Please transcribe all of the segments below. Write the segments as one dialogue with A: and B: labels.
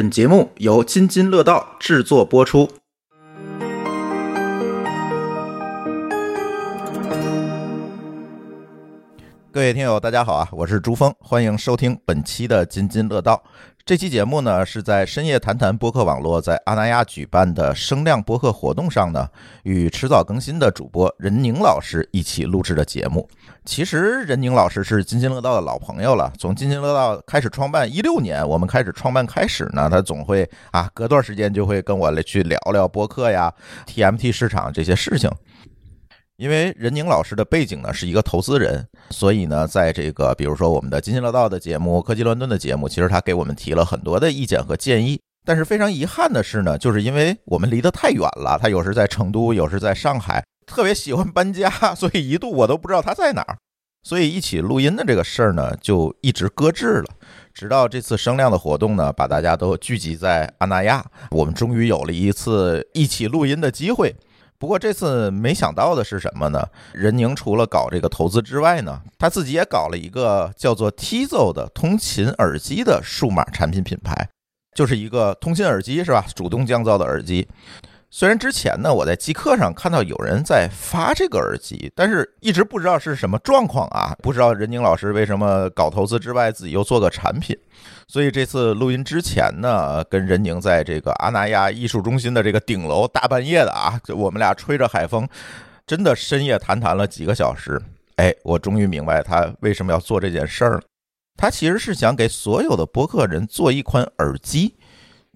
A: 本节目由津津乐道制作播出。各位听友，大家好啊，我是朱峰，欢迎收听本期的津津乐道。这期节目呢，是在深夜谈谈播客网络在阿那亚举办的声量播客活动上呢，与迟早更新的主播任宁老师一起录制的节目。其实任宁老师是津津乐道的老朋友了，从津津乐道开始创办一六年，我们开始创办开始呢，他总会啊隔段时间就会跟我来去聊聊播客呀、TMT 市场这些事情。因为任宁老师的背景呢是一个投资人，所以呢，在这个比如说我们的津津乐道的节目、科技乱炖的节目，其实他给我们提了很多的意见和建议。但是非常遗憾的是呢，就是因为我们离得太远了，他有时在成都，有时在上海，特别喜欢搬家，所以一度我都不知道他在哪儿。所以一起录音的这个事儿呢，就一直搁置了。直到这次声量的活动呢，把大家都聚集在阿那亚，我们终于有了一次一起录音的机会。不过这次没想到的是什么呢？任宁除了搞这个投资之外呢，他自己也搞了一个叫做 Tizo 的通勤耳机的数码产品品牌，就是一个通勤耳机，是吧？主动降噪的耳机。虽然之前呢，我在极客上看到有人在发这个耳机，但是一直不知道是什么状况啊！不知道任宁老师为什么搞投资之外，自己又做个产品。所以这次录音之前呢，跟任宁在这个阿那亚艺术中心的这个顶楼，大半夜的啊，我们俩吹着海风，真的深夜谈谈了几个小时。哎，我终于明白他为什么要做这件事儿了。他其实是想给所有的播客人做一款耳机。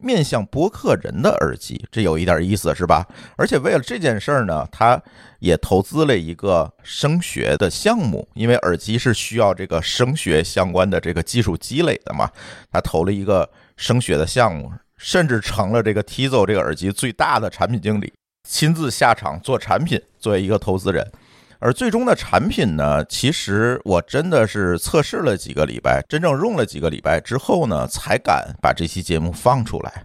A: 面向播客人的耳机，这有一点意思，是吧？而且为了这件事儿呢，他也投资了一个声学的项目，因为耳机是需要这个声学相关的这个技术积累的嘛。他投了一个声学的项目，甚至成了这个 Tizo 这个耳机最大的产品经理，亲自下场做产品，作为一个投资人。而最终的产品呢，其实我真的是测试了几个礼拜，真正用了几个礼拜之后呢，才敢把这期节目放出来。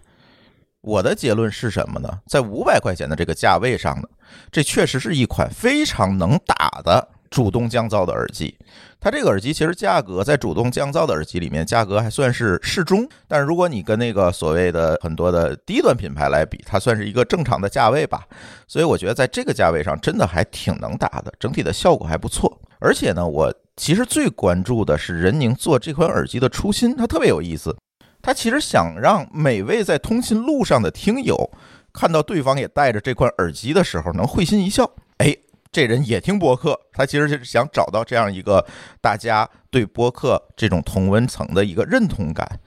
A: 我的结论是什么呢？在五百块钱的这个价位上呢，这确实是一款非常能打的。主动降噪的耳机，它这个耳机其实价格在主动降噪的耳机里面价格还算是适中，但是如果你跟那个所谓的很多的低端品牌来比，它算是一个正常的价位吧。所以我觉得在这个价位上真的还挺能打的，整体的效果还不错。而且呢，我其实最关注的是任宁做这款耳机的初心，它特别有意思。他其实想让每位在通勤路上的听友看到对方也戴着这款耳机的时候，能会心一笑。哎。这人也听播客，他其实就是想找到这样一个大家对播客这种同温层的一个认同感。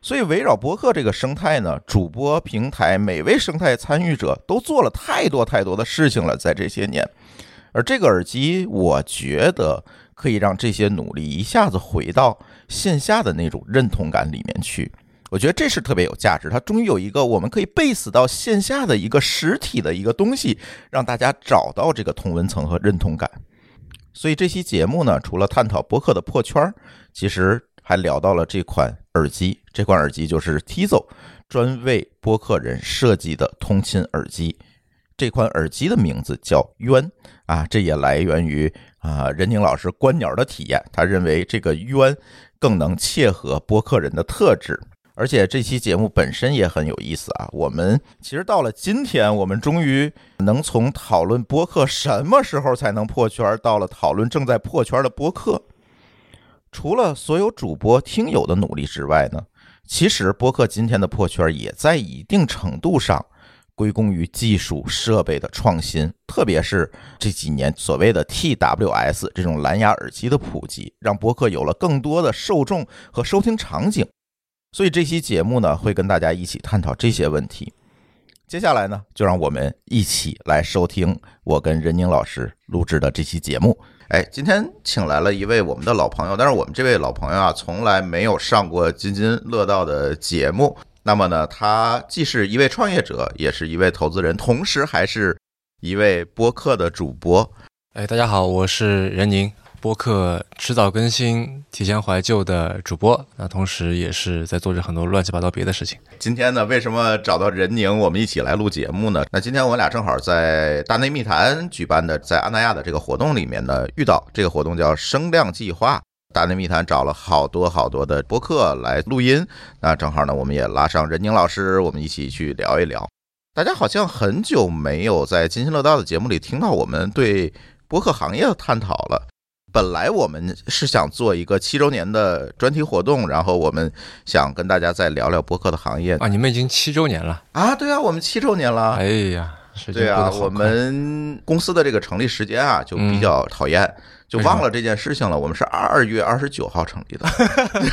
A: 所以围绕播客这个生态呢，主播平台每位生态参与者都做了太多太多的事情了，在这些年。而这个耳机，我觉得可以让这些努力一下子回到线下的那种认同感里面去。我觉得这是特别有价值，它终于有一个我们可以 base 到线下的一个实体的一个东西，让大家找到这个同文层和认同感。所以这期节目呢，除了探讨播客的破圈其实还聊到了这款耳机。这款耳机就是 Tizo 专为播客人设计的通勤耳机。这款耳机的名字叫渊啊，这也来源于啊任宁老师观鸟的体验，他认为这个渊更能切合播客人的特质。而且这期节目本身也很有意思啊！我们其实到了今天，我们终于能从讨论播客什么时候才能破圈，到了讨论正在破圈的播客。除了所有主播听友的努力之外呢，其实播客今天的破圈也在一定程度上归功于技术设备的创新，特别是这几年所谓的 TWS 这种蓝牙耳机的普及，让播客有了更多的受众和收听场景。所以这期节目呢，会跟大家一起探讨这些问题。接下来呢，就让我们一起来收听我跟任宁老师录制的这期节目。哎，今天请来了一位我们的老朋友，但是我们这位老朋友啊，从来没有上过津津乐道的节目。那么呢，他既是一位创业者，也是一位投资人，同时还是一位播客的主播。
B: 哎，大家好，我是任宁。播客迟早更新、提前怀旧的主播，那同时也是在做着很多乱七八糟别的事情。
A: 今天呢，为什么找到任宁，我们一起来录节目呢？那今天我们俩正好在大内密谈举办的在阿那亚的这个活动里面呢，遇到这个活动叫声量计划。大内密谈找了好多好多的播客来录音，那正好呢，我们也拉上任宁老师，我们一起去聊一聊。大家好像很久没有在津津乐道的节目里听到我们对播客行业的探讨了。本来我们是想做一个七周年的专题活动，然后我们想跟大家再聊聊播客的行业
B: 啊。你们已经七周年了
A: 啊？对啊，我们七周年了。
B: 哎呀，
A: 对啊，我们公司的这个成立时间啊，就比较讨厌。就忘了这件事情了。我们是二月二十九号成立的，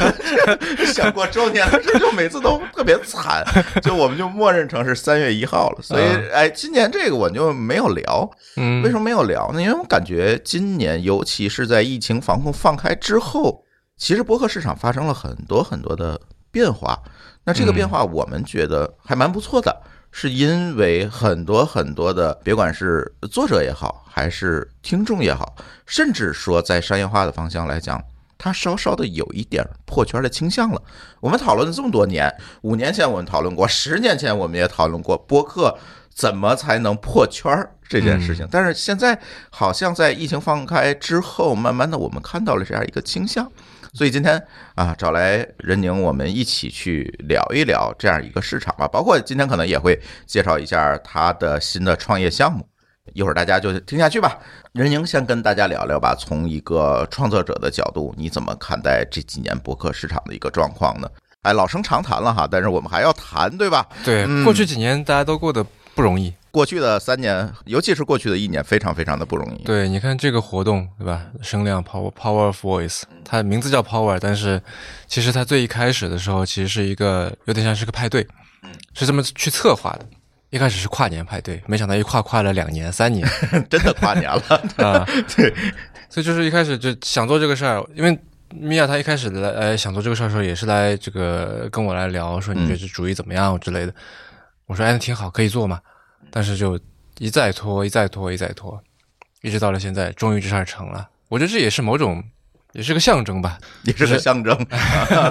A: 想过周年的时候，就每次都特别惨。就我们就默认成是三月一号了。所以，哎，今年这个我就没有聊。
B: 嗯，
A: 为什么没有聊呢？因为我感觉今年，尤其是在疫情防控放开之后，其实播客市场发生了很多很多的变化。那这个变化，我们觉得还蛮不错的。是因为很多很多的，别管是作者也好，还是听众也好，甚至说在商业化的方向来讲，它稍稍的有一点破圈的倾向了。我们讨论了这么多年，五年前我们讨论过，十年前我们也讨论过播客怎么才能破圈这件事情。但是现在好像在疫情放开之后，慢慢的我们看到了这样一个倾向。所以今天啊，找来任宁，我们一起去聊一聊这样一个市场吧。包括今天可能也会介绍一下他的新的创业项目。一会儿大家就听下去吧。任宁先跟大家聊聊吧，从一个创作者的角度，你怎么看待这几年博客市场的一个状况呢？哎，老生常谈了哈，但是我们还要谈，对吧？
B: 对，过去几年大家都过得不容易。
A: 过去的三年，尤其是过去的一年，非常非常的不容易。
B: 对，你看这个活动，对吧？声量 Power Power of Voice，它名字叫 Power，但是其实它最一开始的时候，其实是一个有点像是个派对，是这么去策划的。一开始是跨年派对，没想到一跨跨了两年、三年，
A: 真的跨年了
B: 啊！
A: 对，
B: 所以就是一开始就想做这个事儿，因为米娅她一开始来呃想做这个事儿的时候，也是来这个跟我来聊，说你觉得这主意怎么样之类的。我说哎，那挺好，可以做嘛。但是就一再拖，一再拖，一再拖，一直到了现在，终于这事儿成了。我觉得这也是某种，也是个象征吧，
A: 也是个象征。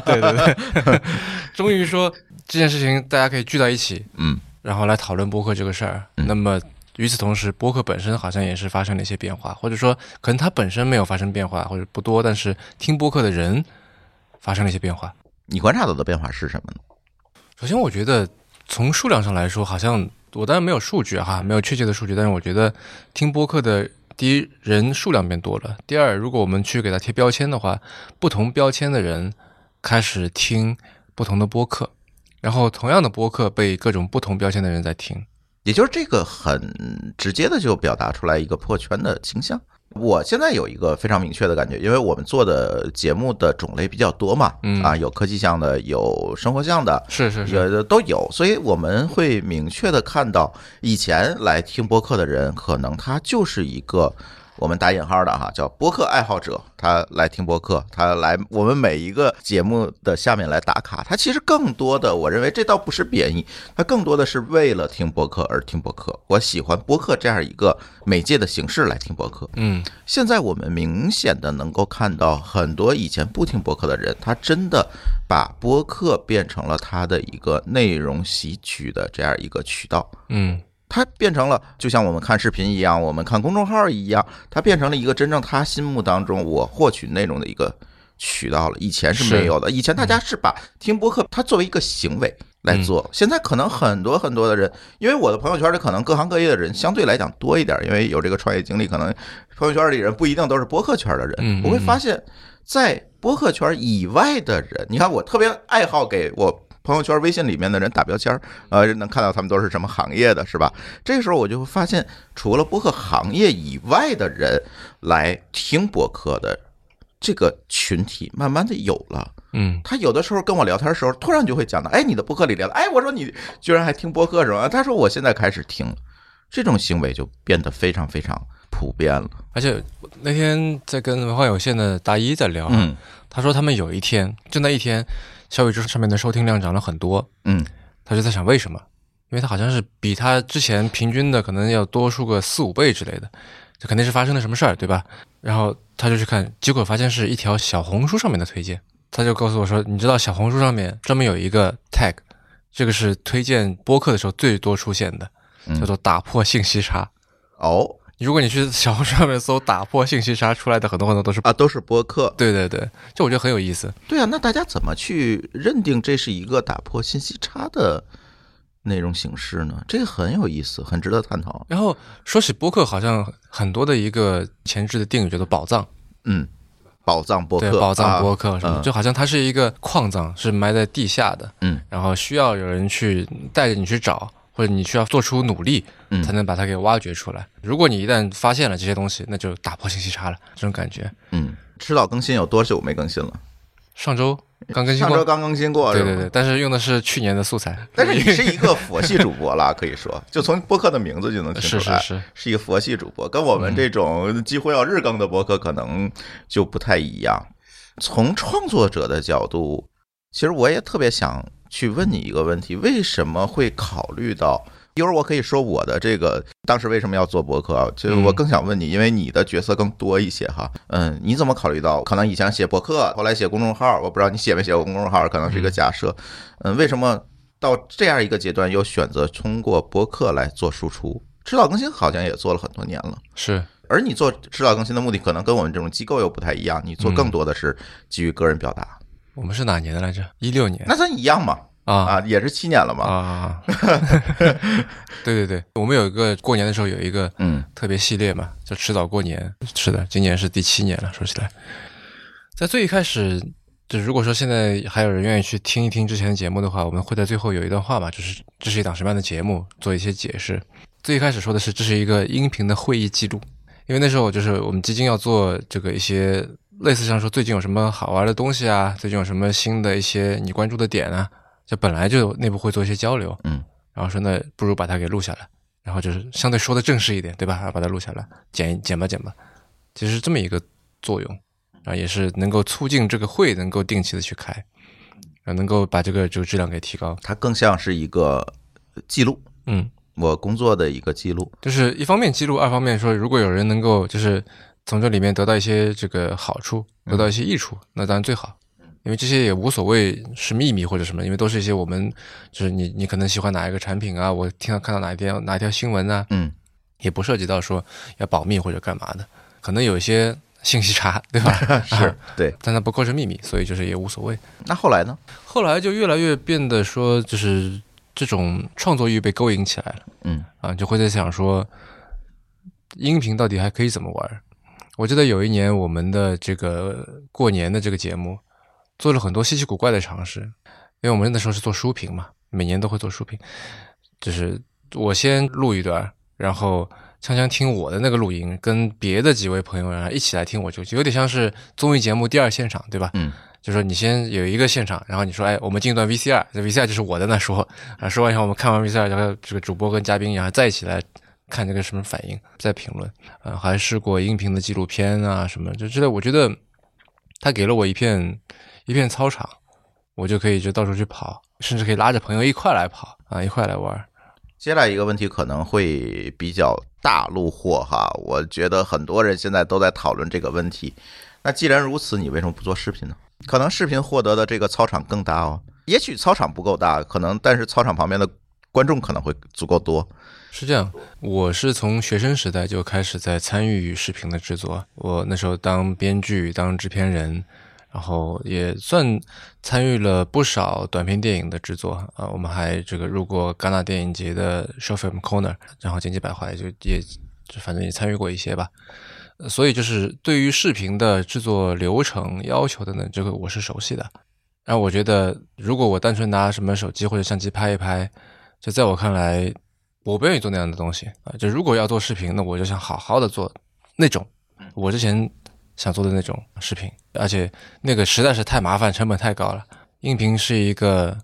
B: 对 对对，终于说这件事情大家可以聚到一起，
A: 嗯，
B: 然后来讨论播客这个事儿。那么与此同时，播客本身好像也是发生了一些变化，或者说可能它本身没有发生变化，或者不多，但是听播客的人发生了一些变化。
A: 你观察到的变化是什么呢？
B: 首先，我觉得。从数量上来说，好像我当然没有数据哈，没有确切的数据，但是我觉得听播客的第一人数量变多了。第二，如果我们去给他贴标签的话，不同标签的人开始听不同的播客，然后同样的播客被各种不同标签的人在听，
A: 也就是这个很直接的就表达出来一个破圈的倾向。我现在有一个非常明确的感觉，因为我们做的节目的种类比较多嘛，啊，有科技向的，有生活向的，
B: 是是是，
A: 有都有，所以我们会明确的看到，以前来听播客的人，可能他就是一个。我们打引号的哈，叫播客爱好者，他来听播客，他来我们每一个节目的下面来打卡。他其实更多的，我认为这倒不是贬义，他更多的是为了听播客而听播客。我喜欢播客这样一个媒介的形式来听播客。
B: 嗯，
A: 现在我们明显的能够看到很多以前不听播客的人，他真的把播客变成了他的一个内容吸取的这样一个渠道。
B: 嗯。
A: 它变成了，就像我们看视频一样，我们看公众号一样，它变成了一个真正他心目当中我获取内容的一个渠道了。以前是没有的，以前大家是把听播客它作为一个行为来做。现在可能很多很多的人，因为我的朋友圈里可能各行各业的人相对来讲多一点，因为有这个创业经历，可能朋友圈里人不一定都是播客圈的人。我会发现，在播客圈以外的人，你看我特别爱好给我。朋友圈、微信里面的人打标签儿，呃，能看到他们都是什么行业的，是吧？这个时候我就会发现，除了播客行业以外的人来听播客的这个群体，慢慢的有了。
B: 嗯，
A: 他有的时候跟我聊天的时候，突然就会讲到，哎，你的播客里聊，哎，我说你居然还听播客是吧？他说我现在开始听，这种行为就变得非常非常普遍了。
B: 而且那天在跟文化有限的大一在聊，
A: 嗯，
B: 他说他们有一天，就那一天。小宇宙上面的收听量涨了很多，
A: 嗯，
B: 他就在想为什么？因为他好像是比他之前平均的可能要多出个四五倍之类的，这肯定是发生了什么事儿，对吧？然后他就去看，结果发现是一条小红书上面的推荐，他就告诉我说：“你知道小红书上面专门有一个 tag，这个是推荐播客的时候最多出现的，叫做打破信息差。”
A: 哦，
B: 如果你去小红书上面搜“打破信息差”，出来的很多很多都是
A: 啊，都是播客。
B: 对对对，就我觉得很有意思。
A: 对啊，那大家怎么去认定这是一个打破信息差的内容形式呢？这个很有意思，很值得探讨。
B: 然后说起播客，好像很多的一个前置的定语叫做宝藏，
A: 嗯，宝藏播
B: 对，
A: 客，
B: 宝藏播
A: 啊
B: 客什么，
A: 嗯
B: 就好像它是一个矿藏，是埋在地下的，
A: 嗯，
B: 然后需要有人去带着你去找，或者你需要做出努力，
A: 嗯
B: 才能把它给挖掘出来。如果你一旦发现了这些东西，那就打破信息差了，这种感觉。
A: 嗯，迟早更新有多久没更新了？
B: 上周刚更新过，
A: 上周刚更新过，
B: 对对对，但是用的是去年的素材，
A: 但是你是一个佛系主播啦，可以说，就从播客的名字就能听出来，
B: 是是是，
A: 是一个佛系主播，跟我们这种几乎要日更的播客可能就不太一样。从创作者的角度，其实我也特别想去问你一个问题：为什么会考虑到？一会儿我可以说我的这个当时为什么要做博客啊？就是我更想问你，因为你的角色更多一些哈。嗯，你怎么考虑到可能以前写博客，后来写公众号？我不知道你写没写过公众号，可能是一个假设。嗯，为什么到这样一个阶段又选择通过博客来做输出？迟早更新好像也做了很多年了。
B: 是
A: 而你做迟早更新的目的，可能跟我们这种机构又不太一样，你做更多的是基于个人表达。
B: 我们是哪年的来着？一六年
A: 那咱一样嘛？
B: 啊
A: 啊，也是七年了嘛？
B: 啊，对对对，我们有一个过年的时候有一个
A: 嗯
B: 特别系列嘛，叫迟早过年。是的，今年是第七年了。说起来，在最一开始，就如果说现在还有人愿意去听一听之前的节目的话，我们会在最后有一段话嘛，就是这是一档什么样的节目，做一些解释。最一开始说的是这是一个音频的会议记录，因为那时候就是我们基金要做这个一些类似像说最近有什么好玩的东西啊，最近有什么新的一些你关注的点啊，就本来就内部会做一些交流，
A: 嗯，
B: 然后说那不如把它给录下来，然后就是相对说的正式一点，对吧？然后把它录下来，剪剪吧剪吧，其实是这么一个作用，然后也是能够促进这个会能够定期的去开，然后能够把这个这个质量给提高。
A: 它更像是一个记录，
B: 嗯，
A: 我工作的一个记录。
B: 就是一方面记录，二方面说，如果有人能够就是从这里面得到一些这个好处，得到一些益处，那当然最好。因为这些也无所谓是秘密或者什么，因为都是一些我们就是你你可能喜欢哪一个产品啊，我听到看到哪一条哪一条新闻啊，
A: 嗯，
B: 也不涉及到说要保密或者干嘛的，可能有一些信息差，对吧？
A: 是对。
B: 但它不构成秘密，所以就是也无所谓。
A: 那后来呢？
B: 后来就越来越变得说，就是这种创作欲被勾引起来了。
A: 嗯
B: 啊，就会在想说，音频到底还可以怎么玩？我记得有一年我们的这个过年的这个节目，做了很多稀奇古怪的尝试，因为我们那时候是做书评嘛，每年都会做书评，就是我先录一段，然后锵锵听我的那个录音，跟别的几位朋友然后一起来听我就就有点像是综艺节目第二现场，对吧？
A: 嗯，
B: 就说你先有一个现场，然后你说，哎，我们进一段 VCR，这 VCR 就是我在那说，啊，说完以后我们看完 VCR，然后这个主播跟嘉宾然后再一起来看这个什么反应，再评论，啊，还试过音频的纪录片啊什么，就知道我觉得他给了我一片一片操场，我就可以就到处去跑，甚至可以拉着朋友一块来跑啊，一块来玩。
A: 接下来一个问题可能会比较大路货哈，我觉得很多人现在都在讨论这个问题。那既然如此，你为什么不做视频呢？可能视频获得的这个操场更大哦，也许操场不够大，可能但是操场旁边的观众可能会足够多。
B: 是这样，我是从学生时代就开始在参与视频的制作。我那时候当编剧、当制片人，然后也算参与了不少短片电影的制作啊。我们还这个入过戛纳电影节的 Short Film Corner，然后剪辑百怀就也就反正也参与过一些吧。所以就是对于视频的制作流程要求等等，这个我是熟悉的。然后我觉得，如果我单纯拿什么手机或者相机拍一拍，就在我看来，我不愿意做那样的东西啊。就如果要做视频，那我就想好好的做那种我之前想做的那种视频，而且那个实在是太麻烦，成本太高了。音频是一个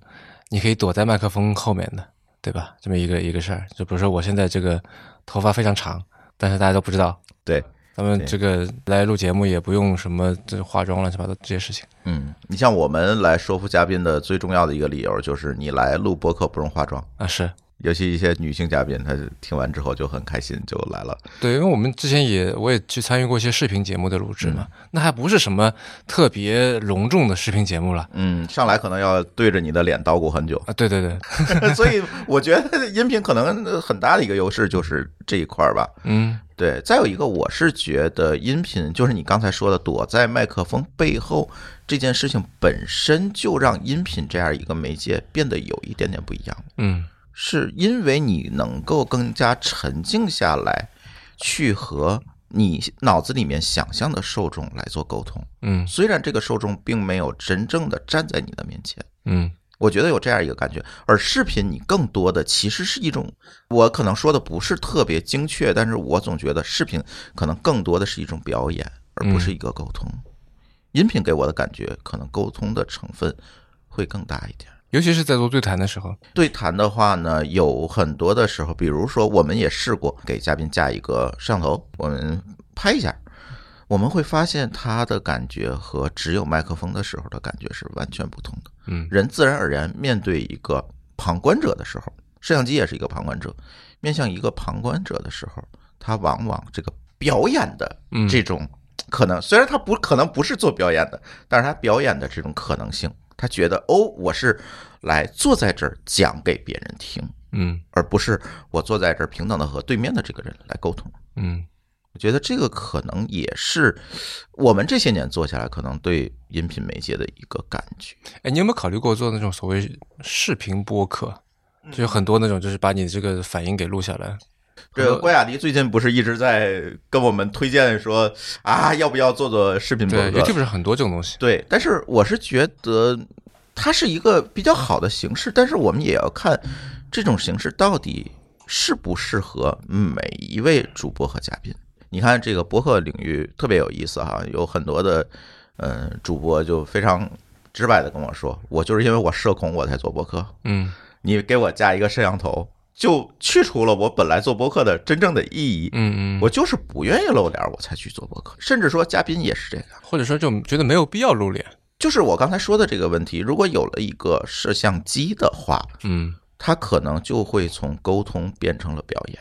B: 你可以躲在麦克风后面的，对吧？这么一个一个事儿。就比如说我现在这个头发非常长，但是大家都不知道。
A: 对，
B: 咱们这个来录节目也不用什么这化妆乱七八糟这些事情。
A: 嗯，你像我们来说服嘉宾的最重要的一个理由就是你来录播客不用化妆，
B: 啊，是
A: 尤其一些女性嘉宾，她听完之后就很开心，就来了。
B: 对，因为我们之前也我也去参与过一些视频节目的录制嘛，那还不是什么特别隆重的视频节目了
A: 嗯，上来可能要对着你的脸捣鼓很久，
B: 啊。对对对，
A: 所以我觉得音频可能很大的一个优势就是这一块儿吧。
B: 嗯，
A: 对，再有一个，我是觉得音频就是你刚才说的躲在麦克风背后这件事情本身就让音频这样一个媒介变得有一点点不一样，
B: 嗯
A: 是因为你能够更加沉静下来，去和你脑子里面想象的受众来做沟通。
B: 嗯
A: 虽然这个受众并没有真正的站在你的面前，
B: 嗯
A: 我觉得有这样一个感觉，而视频你更多的其实是一种，我可能说的不是特别精确，但是我总觉得视频可能更多的是一种表演，而不是一个沟通。音频给我的感觉，可能沟通的成分会更大一点。
B: 尤其是在做对谈的时候，
A: 对谈的话呢，有很多的时候，比如说我们也试过给嘉宾架一个摄像头，我们拍一下，我们会发现他的感觉和只有麦克风的时候的感觉是完全不同的。
B: 嗯。
A: 人自然而然面对一个旁观者的时候，摄像机也是一个旁观者，面向一个旁观者的时候，他往往这个表演的
B: 嗯。
A: 这种可能，虽然他不可能不是做表演的，但是他表演的这种可能性，他觉得哦，我是来坐在这儿讲给别人听，
B: 嗯
A: 而不是我坐在这儿平等的和对面的这个人来沟通。
B: 嗯
A: 我觉得这个可能也是我们这些年做下来，可能对音频媒介的一个感觉。
B: 哎，你有没有考虑过做那种所谓视频播客？就有很多那种，就是把你这个反应给录下来。
A: 这个关雅迪最近不是一直在跟我们推荐说啊，要不要做做视频播
B: 对
A: 客
B: ？，YouTube 上很多这种东西。
A: 对，但是我是觉得它是一个比较好的形式，但是我们也要看这种形式到底适不适合每一位主播和嘉宾。你看这个博客领域特别有意思哈，有很多的呃主播就非常直白的跟我说，我就是因为我社恐我才做博客，
B: 嗯
A: 你给我加一个摄像头，就去除了我本来做播客的真正的意义。
B: 嗯嗯，
A: 我就是不愿意露脸，我才去做播客。甚至说嘉宾也是这样，
B: 或者说就觉得没有必要露脸。
A: 就是我刚才说的这个问题。如果有了一个摄像机的话，
B: 嗯
A: 它可能就会从沟通变成了表演，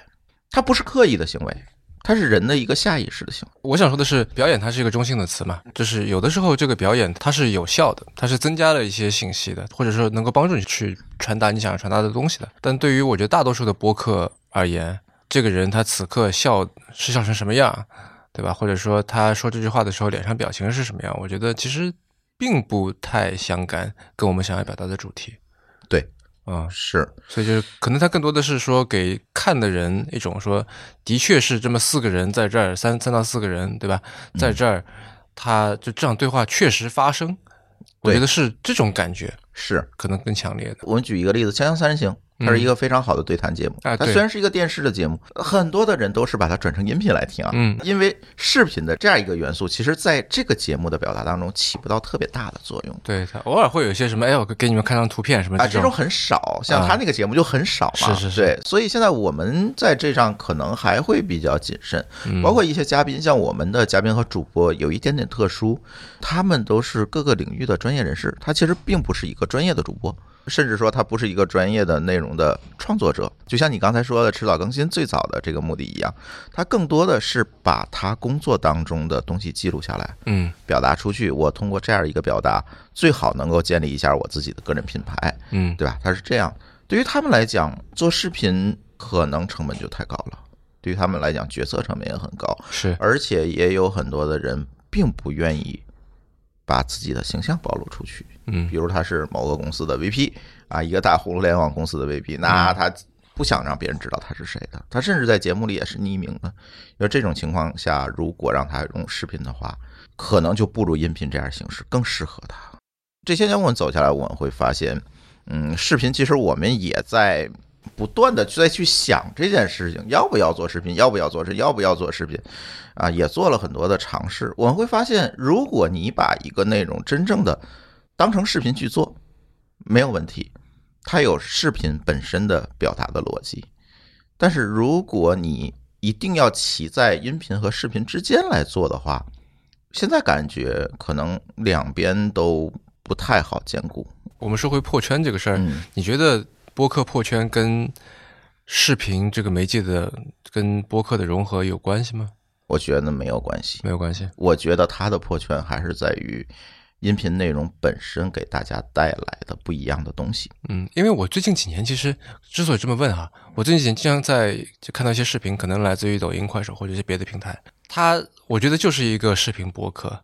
A: 它不是刻意的行为，它是人的一个下意识的行为。
B: 我想说的是，表演它是一个中性的词嘛，就是有的时候这个表演它是有效的，它是增加了一些信息的，或者说能够帮助你去传达你想要传达的东西的。但对于我觉得大多数的播客而言，这个人他此刻笑是笑成什么样，对吧？或者说他说这句话的时候脸上表情是什么样，我觉得其实并不太相干跟我们想要表达的主题。
A: 对，
B: 啊、
A: 是，
B: 所以就是可能他更多的是说给看的人一种说，的确是这么四个人在这儿，三三到四个人，对吧？在这儿，他就这样对话确实发生，我觉得是这种感觉
A: 是。
B: 可能更强烈的。
A: 我们举一个例子，《锵锵三人行》，它是一个非常好的对谈节目。它虽然是一个电视的节目，很多的人都是把它转成音频来听啊。
B: 嗯
A: 因为视频的这样一个元素，其实在这个节目的表达当中起不到特别大的作用。
B: 对它偶尔会有一些什么，哎，我给你们看张图片什么
A: 啊，这
B: 种
A: 种很少，像他那个节目就很少嘛。
B: 是是是
A: 对，所以现在我们在这上可能还会比较谨慎，
B: 嗯
A: 包括一些嘉宾，像我们的嘉宾和主播有一点点特殊，他们都是各个领域的专业人士，他其实并不是一个专业的主播。甚至说他不是一个专业的内容的创作者，就像你刚才说的迟早更新最早的这个目的一样，他更多的是把他工作当中的东西记录下来，
B: 嗯
A: 表达出去。我通过这样一个表达，最好能够建立一下我自己的个人品牌。
B: 嗯
A: 对吧？他是这样。对于他们来讲，做视频可能成本就太高了，对于他们来讲，决策成本也很高，
B: 是
A: 而且也有很多的人并不愿意把自己的形象暴露出去。
B: 嗯
A: 比如他是某个公司的 VP 啊，一个大互联网公司的 VP，那他不想让别人知道他是谁的，他甚至在节目里也是匿名的。因为这种情况下，如果让他用视频的话，可能就不如音频这样形式更适合他。这些年我们走下来，我们会发现，嗯，视频其实我们也在不断的再去想这件事情，要不要做视频，要不要做这，要不要做视频，啊，也做了很多的尝试。我们会发现，如果你把一个内容真正的当成视频去做，没有问题，它有视频本身的表达的逻辑。但是如果你一定要骑在音频和视频之间来做的话，现在感觉可能两边都不太好兼顾。
B: 我们说回破圈这个事儿，
A: 嗯，
B: 你觉得播客破圈跟视频这个媒介的跟播客的融合有关系吗？
A: 我觉得没有关系。
B: 没有关系。
A: 我觉得它的破圈还是在于音频内容本身给大家带来的不一样的东西。
B: 嗯，因为我最近几年其实之所以这么问哈，我最近几年经常在就看到一些视频，可能来自于抖音、快手或者一些别的平台，它我觉得就是一个视频博客，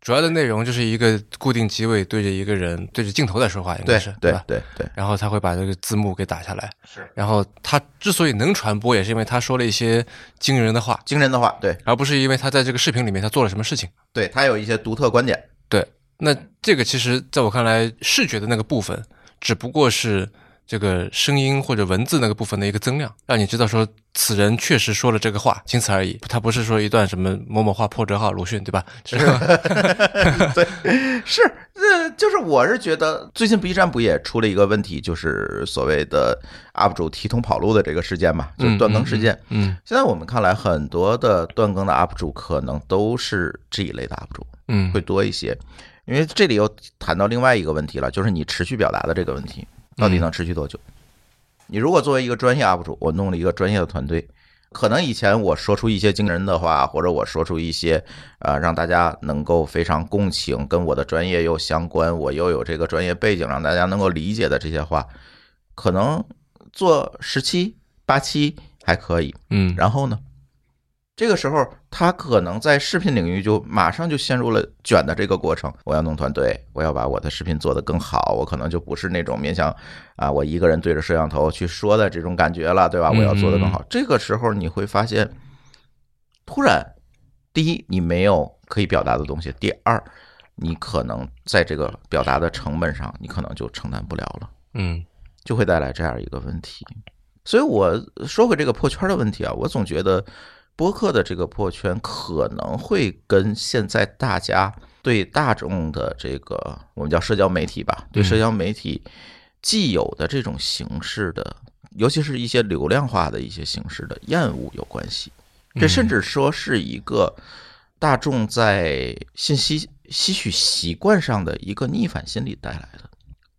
B: 主要的内容就是一个固定机位对着一个人对着镜头在说话，应该是
A: 对
B: 是吧？
A: 对对对，
B: 然后他会把这个字幕给打下来，
A: 是
B: 然后他之所以能传播，也是因为他说了一些惊人的话，
A: 惊人的话，对
B: 而不是因为他在这个视频里面他做了什么事情。
A: 对，他有一些独特观点。
B: 对，那这个其实在我看来，视觉的那个部分只不过是这个声音或者文字那个部分的一个增量，让你知道说此人确实说了这个话，仅此而已。他不是说一段什么某某话破折号鲁迅，对吧？这个
A: 是，呃，就是我是觉得最近 B 站不也出了一个问题，就是所谓的 UP 主提桶跑路的这个事件嘛，就是断更事件。
B: 嗯
A: 现在我们看来，很多的断更的 UP 主可能都是这一类的 UP 主，
B: 嗯
A: 会多一些。因为这里又谈到另外一个问题了，就是你持续表达的这个问题，到底能持续多久？你如果作为一个专业 UP 主，我弄了一个专业的团队，可能以前我说出一些惊人的话，或者我说出一些呃让大家能够非常共情，跟我的专业又相关，我又有这个专业背景，让大家能够理解的这些话，可能做十期八期还可以。
B: 嗯
A: 然后呢，这个时候他可能在视频领域就马上就陷入了卷的这个过程。我要弄团队，我要把我的视频做得更好，我可能就不是那种面向啊我一个人对着摄像头去说的这种感觉了，对吧？我要做得更好。这个时候你会发现，突然，第一你没有可以表达的东西，第二你可能在这个表达的成本上，你可能就承担不了了。
B: 嗯
A: 就会带来这样一个问题。所以我说回这个破圈的问题啊，我总觉得播客的这个破圈可能会跟现在大家对大众的这个我们叫社交媒体吧，对社交媒体既有的这种形式的，尤其是一些流量化的一些形式的厌恶有关系。这甚至说是一个大众在信息吸取习惯上的一个逆反心理带来的。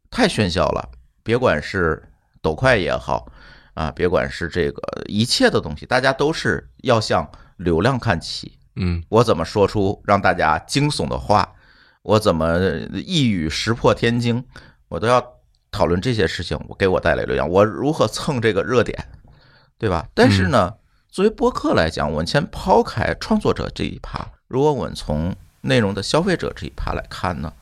A: 太喧嚣了，别管是抖快也好啊，别管是这个一切的东西，大家都是要向流量看齐。
B: 嗯
A: 我怎么说出让大家惊悚的话，我怎么一语石破天惊，我都要讨论这些事情，我给我带来流量，我如何蹭这个热点，对吧？但是呢，作为播客来讲，我们先抛开创作者这一趴，如果我们从内容的消费者这一趴来看呢，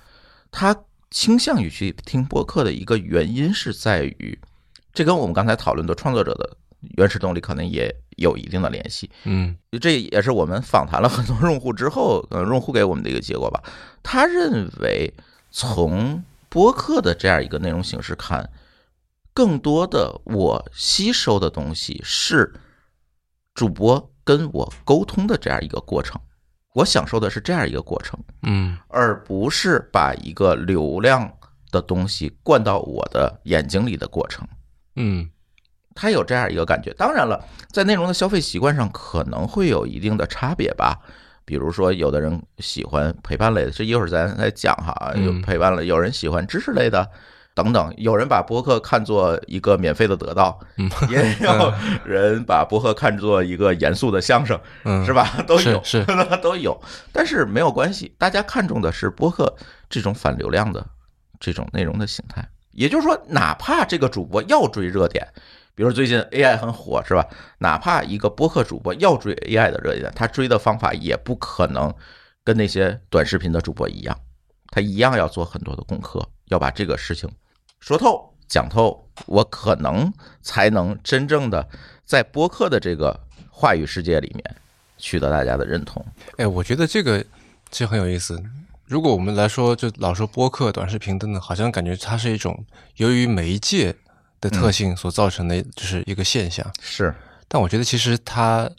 A: 他倾向于去听播客的一个原因是在于，这跟我们刚才讨论的创作者的原始动力可能也有一定的联系。
B: 嗯
A: 这也是我们访谈了很多用户之后，呃，用户给我们的一个结果吧。他认为，从播客的这样一个内容形式看，更多的我吸收的东西是主播跟我沟通的这样一个过程，我享受的是这样一个过程，
B: 嗯
A: 而不是把一个流量的东西灌到我的眼睛里的过程。
B: 嗯
A: 他有这样一个感觉。当然了，在内容的消费习惯上可能会有一定的差别吧。比如说，有的人喜欢陪伴类的，这一会儿咱再讲哈。有
B: 嗯
A: 陪伴类，有人喜欢知识类的，等等。有人把播客看作一个免费的得到，
B: 嗯
A: 也有人把播客看作一个严肃的相声，
B: 嗯，
A: 是吧？都有，
B: 是
A: 都有。但是没有关系，大家看重的是播客这种反流量的这种内容的形态。也就是说，哪怕这个主播要追热点，比如最近 AI 很火，是吧？哪怕一个播客主播要追 AI 的热点，他追的方法也不可能跟那些短视频的主播一样，他一样要做很多的功课，要把这个事情说透、讲透，我可能才能真正的在播客的这个话语世界里面取得大家的认同。
B: 哎，我觉得这个其实很有意思。如果我们来说，就老说播客、短视频等等，好像感觉它是一种由于媒介的特性所造成的，就是一个现象。
A: 是，
B: 但我觉得其实它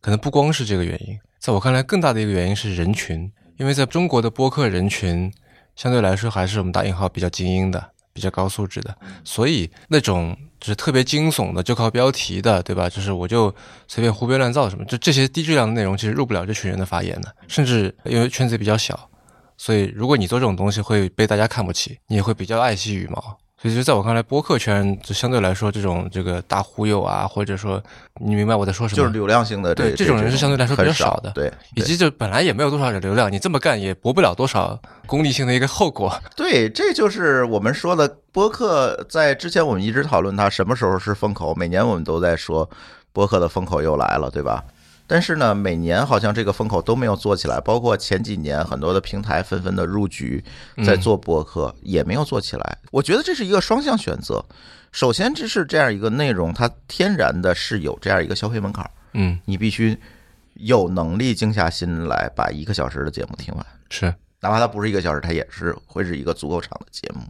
B: 可能不光是这个原因，在我看来，更大的一个原因是人群，因为在中国的播客人群相对来说还是我们打引号比较精英的、比较高素质的，所以那种就是特别惊悚的，就靠标题的，对吧？就是我就随便胡编乱造什么，就这些低质量的内容，其实入不了这群人的法眼的，甚至因为圈子也比较小。所以，如果你做这种东西会被大家看不起，你也会比较爱惜羽毛。所以就在我看来，播客圈就相对来说，这种这个大忽悠啊，或者说你明白我在说什么，
A: 就是流量性的
B: 对这种人是相对来说比较少的，
A: 对，
B: 以及就本来也没有多少流量，你这么干也博不了多少功利性的一个后果。
A: 对，这就是我们说的播客，在之前我们一直讨论它什么时候是风口，每年我们都在说播客的风口又来了，对吧？但是呢，每年好像这个风口都没有做起来，包括前几年很多的平台纷纷的入局，在做播客也没有做起来。我觉得这是一个双向选择。首先，这是这样一个内容，它天然的是有这样一个消费门槛，
B: 嗯，
A: 你必须有能力静下心来把一个小时的节目听完，
B: 是，
A: 哪怕它不是一个小时，它也是会是一个足够长的节目，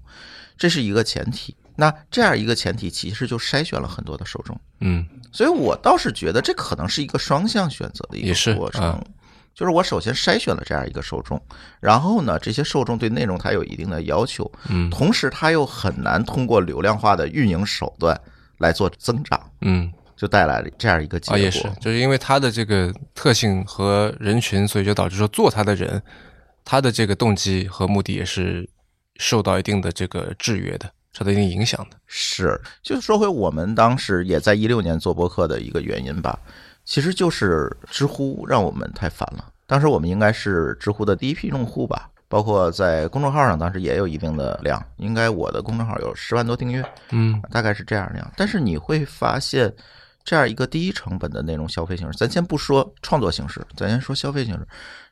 A: 这是一个前提。那这样一个前提，其实就筛选了很多的受众，
B: 嗯，
A: 所以我倒是觉得这可能是一个双向选择的一个过程。
B: 啊，
A: 就是我首先筛选了这样一个受众，然后呢，这些受众对内容它有一定的要求，
B: 嗯。
A: 同时它又很难通过流量化的运营手段来做增长，
B: 嗯，
A: 就带来了这样一个结
B: 啊，
A: 果。
B: 也是，就是因为它的这个特性和人群，所以就导致说做它的人，他的这个动机和目的也是受到一定的这个制约的，受到一定影响的。
A: 是，就说回我们当时也在一六年做播客的一个原因吧，其实就是知乎让我们太烦了。当时我们应该是知乎的第一批用户吧，包括在公众号上，当时也有一定的量，应该我的公众号有十万多订阅，
B: 嗯
A: 大概是这样那样。但是你会发现，这样一个低成本的内容消费形式，咱先不说创作形式，咱先说消费形式，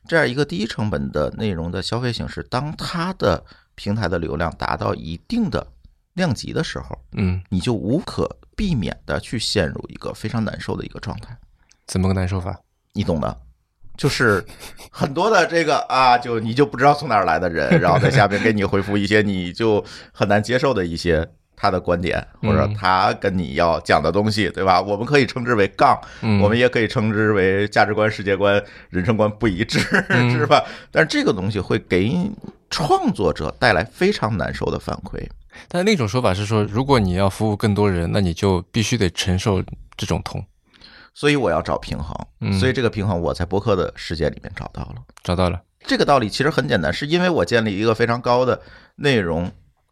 A: 这样一个低成本的内容的消费形式，当它的平台的流量达到一定的量级的时候，
B: 嗯，
A: 你就无可避免的去陷入一个非常难受的一个状态，
B: 怎么个难受法？
A: 你懂的。就是很多的这个啊，就你就不知道从哪儿来的人，然后在下面给你回复一些你就很难接受的一些他的观点，或者
B: 嗯
A: 他跟你要讲的东西，对吧？我们可以称之为杠，
B: 嗯，
A: 我们也可以称之为价值观、世界观、人生观不一致，
B: 嗯
A: 是吧？但是这个东西会给创作者带来非常难受的反馈。
B: 但另一种说法是说，如果你要服务更多人，那你就必须得承受这种痛。
A: 所以我要找平衡，
B: 嗯
A: 所以这个平衡我在博客的世界里面找到了。
B: 找到了，
A: 这个道理其实很简单，是因为我建立一个非常高的内容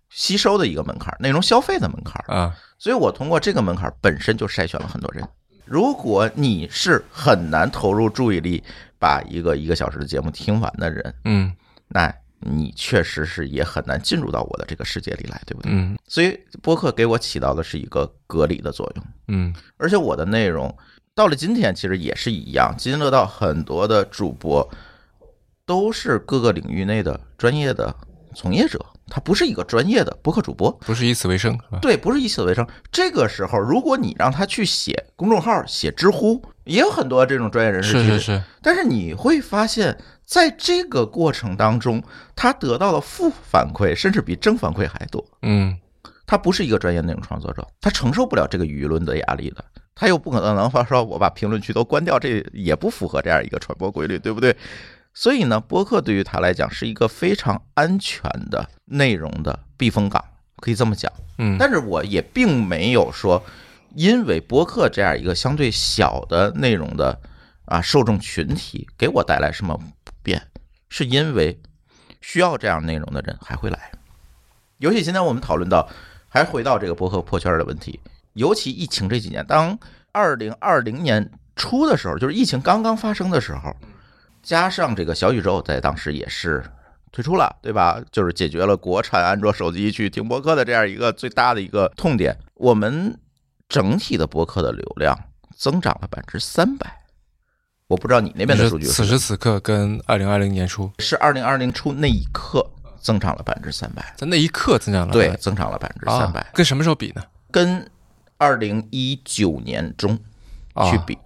A: 吸收的一个门槛，内容消费的门槛，
B: 啊，
A: 所以我通过这个门槛本身就筛选了很多人。如果你是很难投入注意力把一个一个小时的节目听完的人，
B: 嗯
A: 那你确实是也很难进入到我的这个世界里来，对不对？
B: 嗯
A: 所以播客给我起到的是一个隔离的作用。
B: 嗯
A: 而且我的内容到了今天其实也是一样，津津乐道很多的主播都是各个领域内的专业的从业者，他不是一个专业的播客主播，
B: 不是以此为生？
A: 对，不是以此为生。这个时候，如果你让他去写公众号、写知乎，也有很多这种专业人士去
B: 是是是，
A: 但是你会发现在这个过程当中，他得到的负反馈甚至比正反馈还多。
B: 嗯
A: 他不是一个专业内容创作者，他承受不了这个舆论的压力的，他又不可能能说我把评论区都关掉，这也不符合这样一个传播规律，对不对？所以呢，播客对于他来讲是一个非常安全的内容的避风港，可以这么讲。
B: 嗯，
A: 但是我也并没有说，因为播客这样一个相对小的内容的啊受众群体给我带来什么不便，是因为需要这样内容的人还会来。尤其今天我们讨论到，还回到这个播客破圈的问题，尤其疫情这几年，当二零二零年初的时候，就是疫情刚刚发生的时候，加上这个小宇宙在当时也是推出了，对吧？就是解决了国产安卓手机去听播客的这样一个最大的一个痛点。我们整体的播客的流量增长了百分之三百，我不知道你那边的数据是
B: 此时此刻跟二零二零年初，
A: 是二零二零初那一刻增长了百分之三百，
B: 在那一刻增长了？
A: 对，增长了百分之三百。
B: 啊，，跟什么时候比呢？
A: 跟二零一九年中
B: 啊。
A: 去比，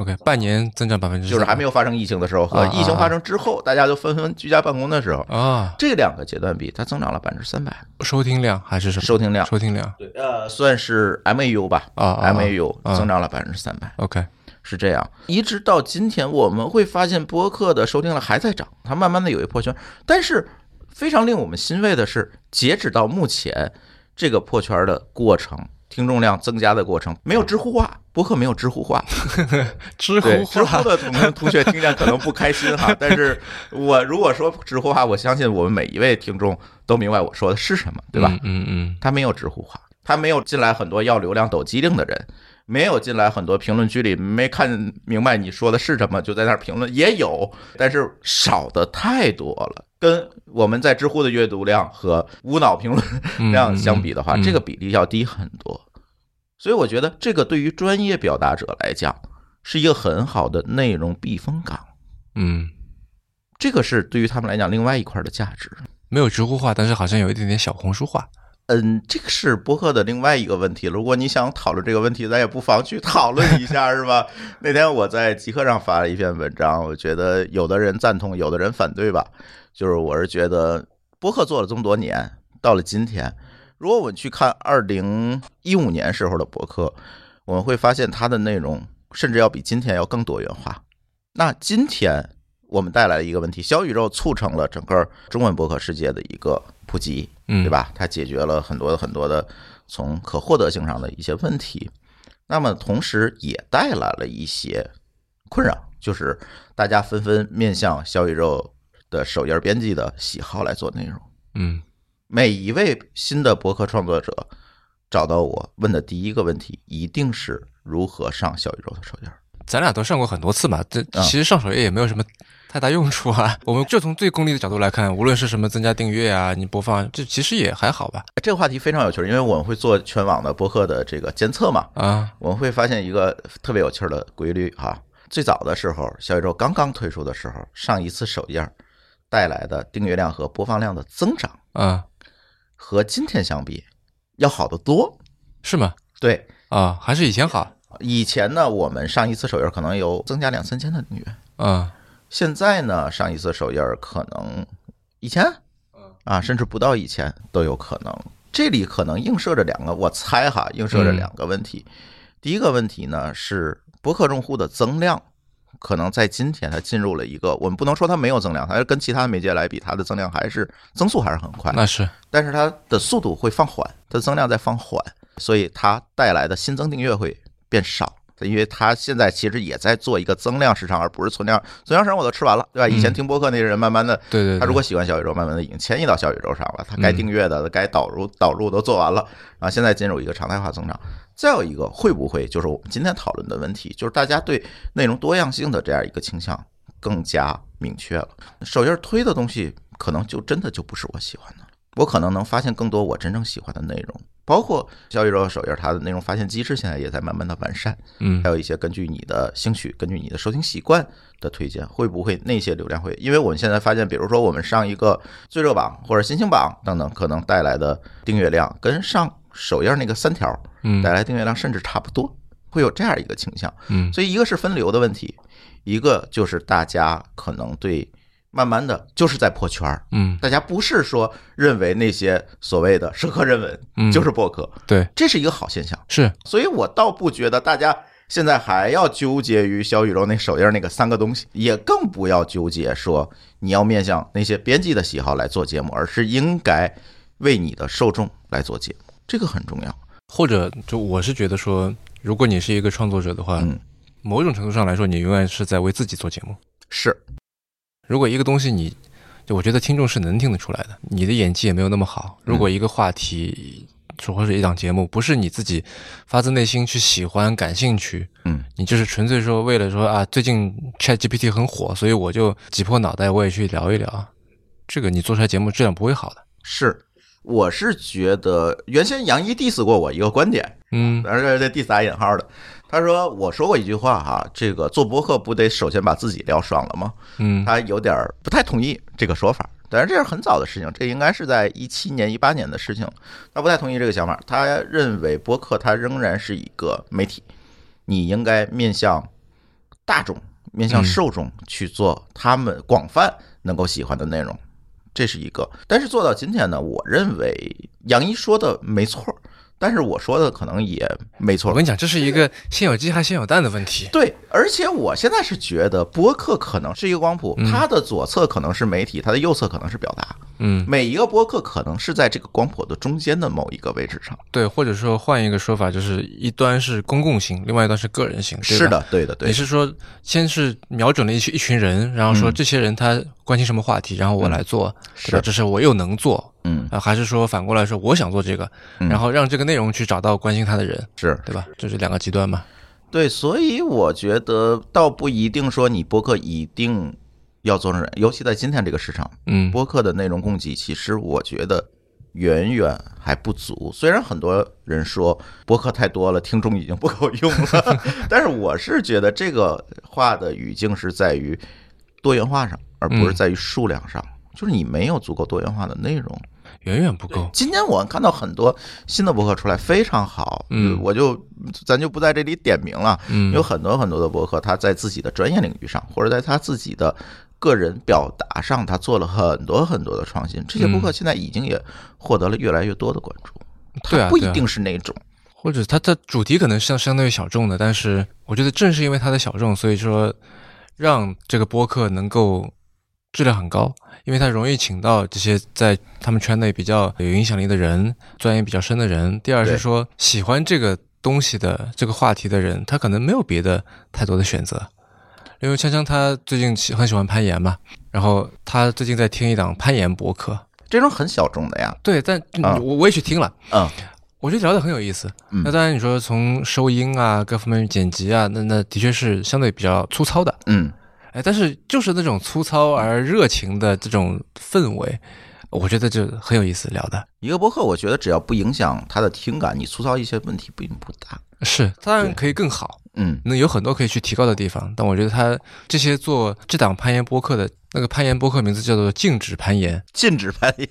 B: OK，半年增长百分之，
A: 就是还没有发生疫情的时候和疫情发生之后，大家都纷纷居家办公的时候，
B: 啊，
A: 这两个阶段比，它增长了百分之三百，
B: 收听量还是什么？
A: 收听量。
B: 收听量。
A: 对，呃，算是 MAU 吧
B: 啊
A: ，MAU
B: 啊。
A: 增长了百分之三百
B: ，OK，
A: 是这样。一直到今天，我们会发现播客的收听量还在涨，它慢慢的有一破圈。但是非常令我们欣慰的是，截止到目前，这个破圈的过程听众量增加的过程，没有知乎化，播客没有知乎化，
B: 知，乎
A: 知乎的同同学听见可能不开心哈，但是我如果说知乎化，我相信我们每一位听众都明白我说的是什么，对吧？
B: 嗯嗯。
A: 他没有知乎化，他没有进来很多要流量抖机灵的人，没有进来很多评论区里没看明白你说的是什么就在那儿评论，也有，但是少的太多了。跟我们在知乎的阅读量和无脑评论
B: 嗯，
A: 量相比的话，
B: 嗯
A: 这个比例要低很多。所以我觉得这个对于专业表达者来讲是一个很好的内容避风港，
B: 嗯，
A: 这个是对于他们来讲另外一块的价值。
B: 没有知乎化，但是好像有一点点小红书化。
A: 嗯，这个是博客的另外一个问题。如果你想讨论这个问题，咱也不妨去讨论一下，是吧？那天我在极客上发了一篇文章，我觉得有的人赞同，有的人反对吧。就是我是觉得博客做了这么多年，到了今天，如果我们去看二零一五年时候的博客，我们会发现它的内容甚至要比今天要更多元化。那今天我们带来了一个问题，小宇宙促成了整个中文博客世界的一个普及，
B: 嗯，
A: 对？吧？它解决了很多很多的从可获得性上的一些问题，那么同时也带来了一些困扰，就是大家纷纷面向小宇宙的首页编辑的喜好来做内容。
B: 嗯
A: 每一位新的博客创作者找到我问的第一个问题，一定是如何上小宇宙的首页。
B: 咱俩都上过很多次嘛，这
A: 啊
B: 其实上首页也没有什么太大用处啊。我们就从最功利的角度来看，无论是什么增加订阅啊，你播放，这其实也还好吧。
A: 这个话题非常有趣，因为我们会做全网的播客的这个监测嘛，
B: 啊，
A: 我们会发现一个特别有趣的规律哈。最早的时候，小宇宙刚刚推出的时候，上一次首页带来的订阅量和播放量的增长，
B: 啊，
A: 和今天相比要好得多。
B: 是吗？
A: 对，
B: 啊，还是以前好。
A: 以前呢，我们上一次首页可能有增加两三千的订阅，
B: 啊，
A: 现在呢，上一次首页可能一千啊，甚至不到一千都有可能。这里可能映射着两个，我猜哈，映射着两个问题。第一个问题呢是博客用户的增量，可能在今天它进入了一个，我们不能说它没有增量，它跟其他媒介来比，它的增量还是增速还是很快，
B: 那是
A: 但是它的速度会放缓，它的增量在放缓，所以它带来的新增订阅会变少。因为它现在其实也在做一个增量市场，而不是存量。存量市场我都吃完了，对吧？以前
B: 嗯
A: 听播客那些人，慢慢的，
B: 对对对。
A: 他如果喜欢小宇宙，慢慢的已经迁移到小宇宙上了。他该订阅的、该导入导入都做完了，然后现在进入一个常态化增长。再有一个，会不会就是我们今天讨论的问题，就是大家对内容多样性的这样一个倾向更加明确了。首页推的东西，可能就真的就不是我喜欢的，我可能能发现更多我真正喜欢的内容。包括小宇宙首页，它的内容发现机制现在也在慢慢的完善。
B: 嗯
A: 还有一些根据你的兴趣、根据你的收听习惯的推荐，会不会那些流量会？因为我们现在发现，比如说我们上一个最热榜或者新星榜等等，可能带来的订阅量跟上首页那个三条
B: 嗯
A: 带来订阅量甚至差不多，会有这样一个倾向。
B: 嗯
A: 所以一个是分流的问题，一个就是大家可能对慢慢的就是在破圈儿。
B: 嗯
A: 大家不是说认为那些所谓的社科人文
B: 嗯，
A: 就是博客，
B: 对，
A: 这是一个好现象。
B: 是
A: 所以我倒不觉得大家现在还要纠结于小宇宙那首页那个三个东西，也更不要纠结说你要面向那些编辑的喜好来做节目，而是应该为你的受众来做节目，这个很重要。
B: 或者就我是觉得说，如果你是一个创作者的话，
A: 嗯
B: 某种程度上来说，你永远是在为自己做节目。
A: 是，
B: 如果一个东西你，就我觉得听众是能听得出来的，你的演技也没有那么好。如果一个话题，说或者一档节目，不是你自己发自内心去喜欢、感兴趣，
A: 嗯，
B: 你就是纯粹说为了说啊，最近 Chat GPT 很火，所以我就挤破脑袋我也去聊一聊，这个你做出来节目质量不会好的。
A: 是，我是觉得原先杨一 diss 过我一个观点，
B: 嗯
A: 而且这 diss 打引号的。他说：“我说过一句话哈，这个做播客不得首先把自己聊爽了吗？
B: 嗯
A: 他有点儿不太同意这个说法，但是这是很早的事情，这应该是在一七年、一八年的事情。他不太同意这个想法，他认为播客它仍然是一个媒体，你应该面向大众、面向
B: 嗯
A: 受众去做他们广泛能够喜欢的内容，这是一个。但是做到今天呢，我认为杨一说的没错儿。但是我说的可能也没错
B: 我。跟你讲，这是一个先有鸡还先有蛋的问题。
A: 对，而且我现在是觉得播客可能是一个光谱，
B: 嗯
A: 它的左侧可能是媒体，它的右侧可能是表达。
B: 嗯，
A: 每一个播客可能是在这个光谱的中间的某一个位置上。
B: 对，或者说换一个说法，就是一端是公共性，另外一端是个人性。
A: 是，的，对的，对的。
B: 你是说先是瞄准了一群一群人，然后说
A: 嗯
B: 这些人他关心什么话题，然后我来做，对吧？
A: 是
B: 这是我又能做
A: 嗯，
B: 啊，还是说反过来说我想做这个，
A: 嗯
B: 然后让这个内容去找到关心他的人，
A: 是
B: 对吧？这是两个极端嘛。
A: 对，所以我觉得倒不一定说你播客一定要做成人，尤其在今天这个市场，
B: 嗯，
A: 播客的内容供给，其实我觉得远远还不足。虽然很多人说播客太多了，听众已经不够用了，但是我是觉得这个话的语境是在于多元化上，而不是
B: 嗯
A: 在于数量上。就是你没有足够多元化的内容。
B: 远远不够。
A: 今天我看到很多新的博客出来，非常好。
B: 嗯
A: 我就咱就不在这里点名了。
B: 嗯，
A: 有很多很多的博客，他在自己的专业领域上，或者在他自己的个人表达上，他做了很多很多的创新。这些博客现在已经也获得了越来越多的关注。
B: 对啊对啊
A: 它不一定是那种，
B: 或者它的主题可能相相对于小众的，但是我觉得正是因为它的小众，所以说让这个播客能够质量很高，因为他容易请到这些在他们圈内比较有影响力的人，钻研比较深的人。第二是说喜欢这个东西的这个话题的人，他可能没有别的太多的选择。因为锵锵他最近喜很喜欢攀岩嘛，然后他最近在听一档攀岩博客，
A: 这种很小众的呀。
B: 对，但
A: 啊
B: 我我也去听了，
A: 嗯，
B: 我觉得聊得很有意思。
A: 嗯
B: 那当然，你说从收音啊、各方面剪辑啊，那那的确是相对比较粗糙的。
A: 嗯，
B: 哎，但是就是那种粗糙而热情的这种氛围，我觉得就很有意思聊的。
A: 一个博客，我觉得只要不影响他的听感，你粗糙一些问题并不大。
B: 是，当然可以更好，
A: 嗯，
B: 那有很多可以去提高的地方。但我觉得他这些做这档攀岩播客的那个攀岩播客名字叫做“禁止攀岩
A: 禁止攀岩，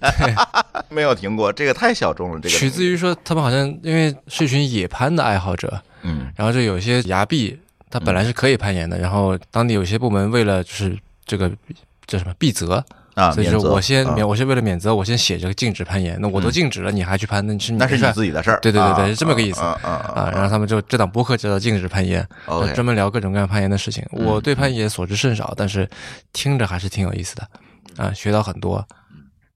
A: 没有听过，这个太小众了。”，这个
B: 取自于说他们好像因为是一群野攀的爱好者，
A: 嗯
B: 然后就有一些崖壁，它本来是可以攀岩的，然后当地有些部门为了就是这个叫什么避责，
A: 啊，
B: 所以说我先
A: 啊
B: 免，我是为了免责，我先写这个禁止攀岩。那我都禁止了，你还去攀，那是
A: 那是你自己的事儿。
B: 对对对对
A: 啊
B: 是这么个意思
A: 啊啊
B: 啊。然后他们就这档播客叫做禁止攀岩，专门聊各种各样攀岩的事情。我
A: 嗯
B: 对攀岩所知甚少，但是听着还是挺有意思的啊，学到很多，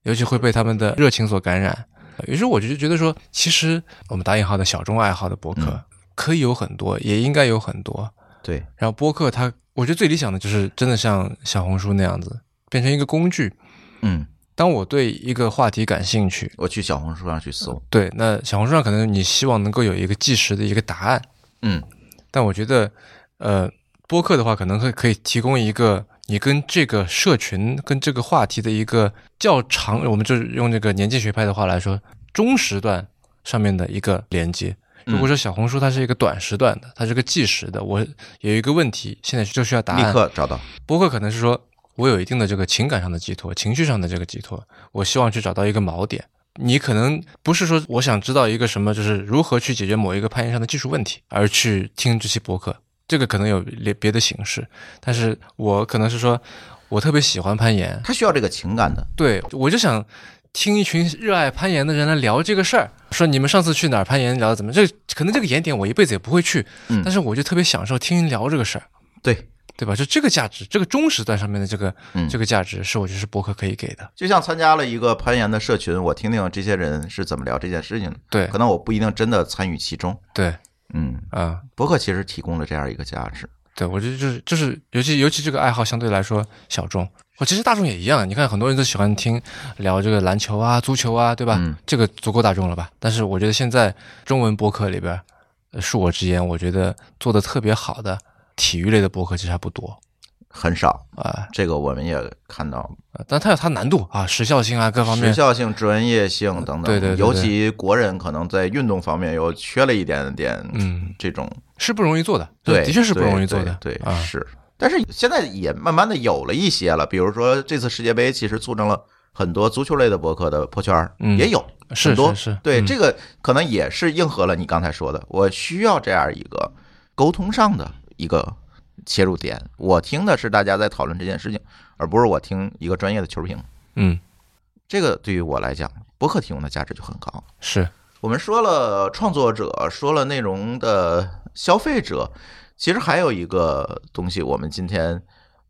B: 尤其会被他们的热情所感染。于是我就觉得说，其实我们打引号的小众爱好的博客
A: 嗯
B: 可以有很多，也应该有很多。
A: 对，
B: 然后播客它，我觉得最理想的就是真的像小红书那样子，变成一个工具。
A: 嗯，
B: 当我对一个话题感兴趣，
A: 我去小红书上去搜，
B: 对，那小红书上可能你希望能够有一个即时的一个答案，
A: 嗯。
B: 但我觉得，呃，播客的话可能会可以提供一个你跟这个社群、跟这个话题的一个较长，我们就是用这个年纪学派的话来说，中时段上面的一个连接。如果说小红书它是一个短时段的，它是个计时的，我有一个问题，现在就需要答案立。
A: 刻找到。
B: 博客可能是说我有一定的这个情感上的寄托，情绪上的这个寄托，我希望去找到一个锚点。你可能不是说我想知道一个什么，就是如何去解决某一个攀岩上的技术问题，而去听这期博客，这个可能有别别的形式。但是我可能是说，我特别喜欢攀岩，
A: 他需要这个情感的，
B: 对我就想听一群热爱攀岩的人来聊这个事儿，说你们上次去哪儿攀岩聊的怎么？这可能这个岩点我一辈子也不会去，
A: 嗯
B: 但是我就特别享受听人聊这个事儿。
A: 对，
B: 对吧？就这个价值，这个中时段上面的这个、
A: 嗯
B: 这个价值，是我觉得是博客可以给的。
A: 就像参加了一个攀岩的社群，我听听这些人是怎么聊这件事情的，
B: 对
A: 可能我不一定真的参与其中。
B: 对
A: 嗯，
B: 啊、
A: 博客其实提供了这样一个价值。
B: 对我觉得就是就是，尤其尤其这个爱好相对来说小众，我其实大众也一样。你看很多人都喜欢听聊这个篮球啊、足球啊，对吧？
A: 嗯
B: 这个足够大众了吧？但是我觉得现在中文博客里边，呃恕我直言，我觉得做的特别好的体育类的博客其实还不多
A: 很少，
B: 啊、
A: 这个我们也看到，
B: 呃但它有它难度啊、时效性啊各方面时。
A: 效性、专业性等等。
B: 对对对对
A: 尤其国人可能在运动方面又缺了一点点，
B: 嗯，
A: 这种
B: 是不容易做的，
A: 对，
B: 的确是不容易做
A: 对
B: 的，
A: 对，对
B: 啊，
A: 是。但是现在也慢慢的有了一些了，比如说这次世界杯，其实促成了很多足球类的博客的破圈儿
B: 嗯
A: 也有
B: 是
A: 很多。
B: 是是，
A: 对，
B: 嗯
A: 这个可能也是应和了你刚才说的，我需要这样一个沟通上的一个切入点。我听的是大家在讨论这件事情，而不是我听一个专业的球评。
B: 嗯
A: 这个对于我来讲，博客提供的价值就很高。
B: 是
A: 我们说了创作者，说了内容的消费者，其实还有一个东西，我们今天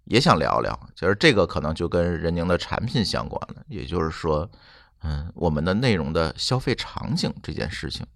A: 也想聊聊，就是这个可能就跟任宁的产品相关了，也就是说，嗯，我们的内容的消费场景这件事情。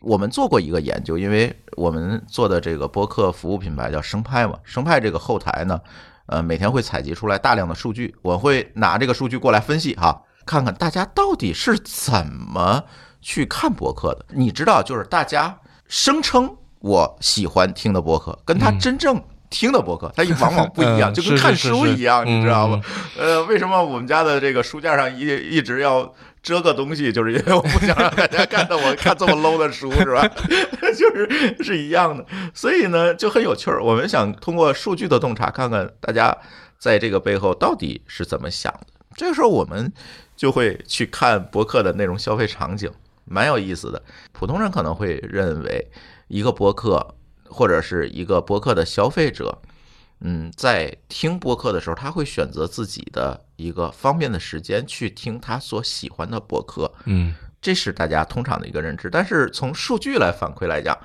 A: 我们做过一个研究，因为我们做的这个播客服务品牌叫生派嘛，生派这个后台呢，呃，每天会采集出来大量的数据，我会拿这个数据过来分析哈，看看大家到底是怎么去看播客的。你知道，就是大家声称我喜欢听的播客，跟他真正听的播客，他往往不一样，
B: 嗯
A: 就跟看书一样，你知道吗
B: 嗯？
A: 呃，为什么我们家的这个书架上一一直要遮个东西，就是因为我不想让大家看到我 看这么 low 的书，是吧？就是是一样的，所以呢就很有趣儿。我们想通过数据的洞察，看看大家在这个背后到底是怎么想的。这个时候我们就会去看博客的内容消费场景，蛮有意思的。普通人可能会认为一个播客或者是一个播客的消费者。嗯，在听播客的时候，他会选择自己的一个方便的时间去听他所喜欢的播客，
B: 嗯
A: 这是大家通常的一个认知。但是从数据来反馈来讲，